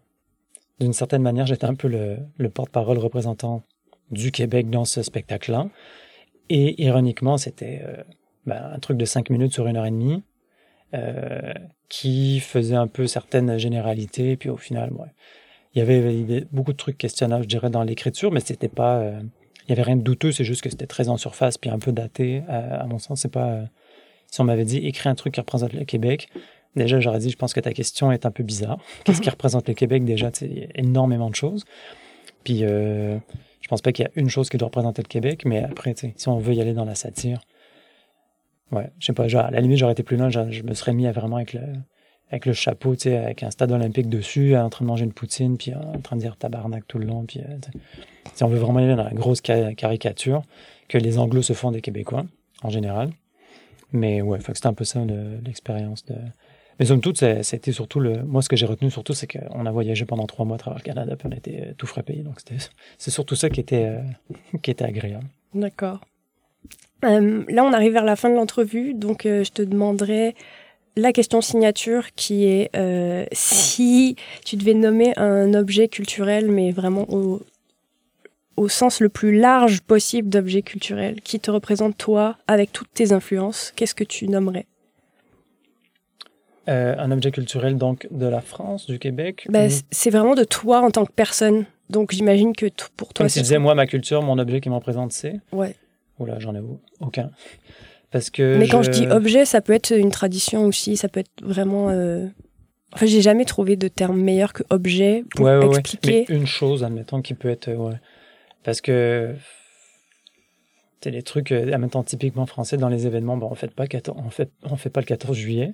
d'une certaine manière, j'étais un peu le porte-parole représentant du Québec dans ce spectacle-là. Et ironiquement, c'était euh, ben, un truc de cinq minutes sur une heure et demie. Euh, qui faisait un peu certaines généralités. Puis au final, ouais, il y avait beaucoup de trucs questionnables, je dirais, dans l'écriture, mais c'était pas. Euh, il y avait rien de douteux, c'est juste que c'était très en surface, puis un peu daté. à mon sens, c'est pas. si on m'avait dit écris un truc qui représente le Québec, déjà j'aurais dit je pense que ta question est un peu bizarre. Qu'est-ce qui représente le Québec déjà a énormément de choses. Puis je pense pas qu'il y a une chose qui doit représenter le Québec, mais après, si on veut y aller dans la satire, Ouais, je sais pas, genre, à la limite, j'aurais été plus loin, je me serais mis à vraiment avec le, avec le chapeau, tu sais, avec un stade olympique dessus, en train de manger une poutine, puis en train de dire tabarnak tout le long. Euh, si on veut vraiment aller dans la grosse caricature que les Anglos se font des Québécois, en général. Mais ouais, c'était un peu ça l'expérience de. Mais somme toute, c'était surtout le. Moi, ce que j'ai retenu surtout, c'est qu'on a voyagé pendant trois mois à travers le Canada, puis on était tout frais payé. Donc, c'est surtout ça qui était, euh, qui était agréable. D'accord. Euh, là, on arrive vers la fin de l'entrevue, donc euh, je te demanderai la question signature qui est euh, si tu devais nommer un objet culturel, mais vraiment au, au sens le plus large possible d'objet culturel, qui te représente toi avec toutes tes influences, qu'est-ce que tu nommerais? Un objet culturel donc de la France, du Québec bah, C'est vraiment de toi en tant que personne. Donc j'imagine que pour toi... Comme tu disais, moi, ma culture, mon objet qui me représente, c'est Ouais. Oula, j'en ai aucun. Parce que Mais quand je... dis objet, ça peut être une tradition aussi, ça peut être vraiment. Euh... Enfin, j'ai jamais trouvé de terme meilleur que objet pour expliquer. Mais une chose, admettons, qui peut être. Ouais. Parce que. C'est les trucs, euh, admettons, typiquement français dans les événements, bon, on fait pas, 14... on fait... on fait pas le 14 juillet.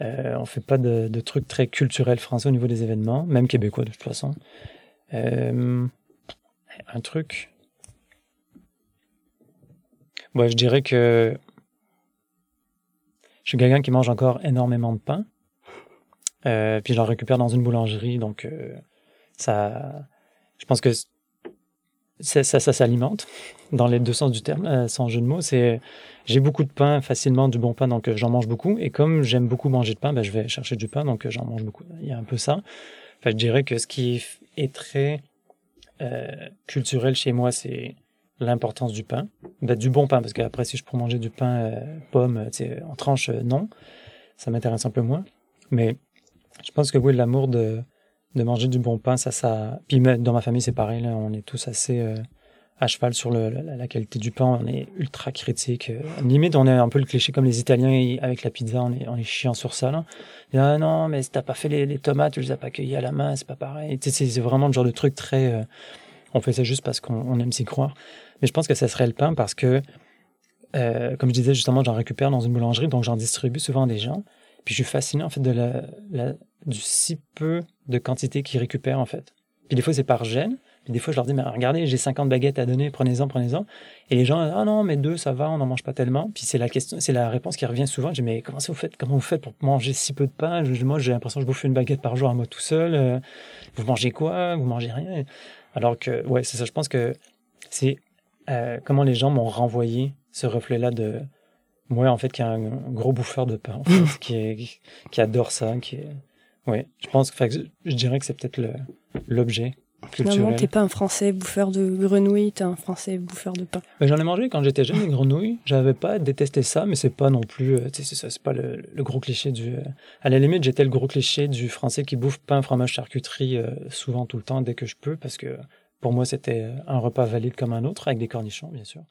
Euh, on fait pas de... trucs très culturels français au niveau des événements, même québécois de toute façon. Euh... Un truc Ouais, je dirais que je suis quelqu'un qui mange encore énormément de pain. Euh, puis je le récupère dans une boulangerie, donc euh, ça, je pense que ça, ça, s'alimente dans les deux sens du terme, euh, sans jeu de mots. C'est, j'ai beaucoup de pain facilement, du bon pain, donc j'en mange beaucoup. Et comme j'aime beaucoup manger de pain, ben, je vais chercher du pain, donc j'en mange beaucoup. Il y a un peu ça. Enfin, je dirais que ce qui est très culturel chez moi, c'est l'importance du pain, bah, du bon pain, parce qu'après, si je prends manger du pain euh, pomme en tranche, euh, non, ça m'intéresse un peu moins. Mais je pense que oui, l'amour de, de manger du bon pain, ça, ça. Puis dans ma famille, c'est pareil, là, on est tous assez euh, à cheval sur le, la, qualité du pain, on est ultra critique. limite, on est un peu le cliché comme les Italiens avec la pizza, on est, on est chiant sur ça. Là. ah non, mais t'as pas fait les, tomates, tu les as pas cueillies à la main, c'est pas pareil. C'est vraiment le genre de truc très. on fait ça juste parce qu'on aime s'y croire. Mais je pense que ça serait le pain parce que, euh, comme je disais justement, j'en récupère dans une boulangerie, donc j'en distribue souvent à des gens. Puis je suis fasciné en fait de la, du si peu de quantité qu'ils récupèrent en fait. Puis des fois c'est par gêne. Puis des fois je leur dis mais regardez j'ai 50 baguettes à donner, prenez-en, prenez-en. Et les gens ah non mais deux ça va, on n'en mange pas tellement. Puis c'est la question, c'est la réponse qui revient souvent. Je dis mais comment vous faites, comment vous faites pour manger si peu de pain? Moi j'ai l'impression que je bouffe une baguette par jour à moi tout seul. Euh, vous mangez quoi? Vous mangez rien Alors que ouais c'est ça. Je pense que c'est euh, comment les gens m'ont renvoyé ce reflet-là de moi, en fait, qui est un gros bouffeur de pain, qui, est, qui adore ça, qui est... Oui, je pense que je dirais que c'est peut-être l'objet culturel. Finalement, t'es pas un Français bouffeur de grenouilles, t'es un Français bouffeur de pain. J'en ai mangé quand j'étais jeune, les grenouilles. J'avais pas détesté ça, mais c'est pas non plus, euh, c'est pas le, gros cliché du. Euh, à la limite, j'étais le gros cliché du Français qui bouffe pain, fromage, charcuterie souvent tout le temps dès que je peux, parce que pour moi, c'était un repas valide comme un autre, avec des cornichons, bien sûr.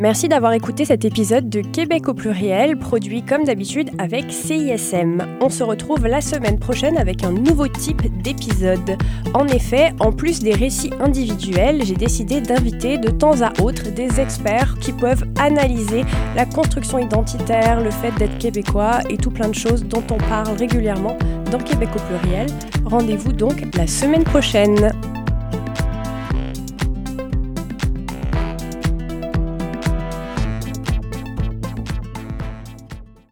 Merci d'avoir écouté cet épisode de Québec au pluriel, produit comme d'habitude avec CISM. On se retrouve la semaine prochaine avec un nouveau type d'épisode. En effet, en plus des récits individuels, j'ai décidé d'inviter de temps à autre des experts qui peuvent analyser la construction identitaire, le fait d'être québécois et tout plein de choses dont on parle régulièrement dans Québec au pluriel. Rendez-vous donc la semaine prochaine.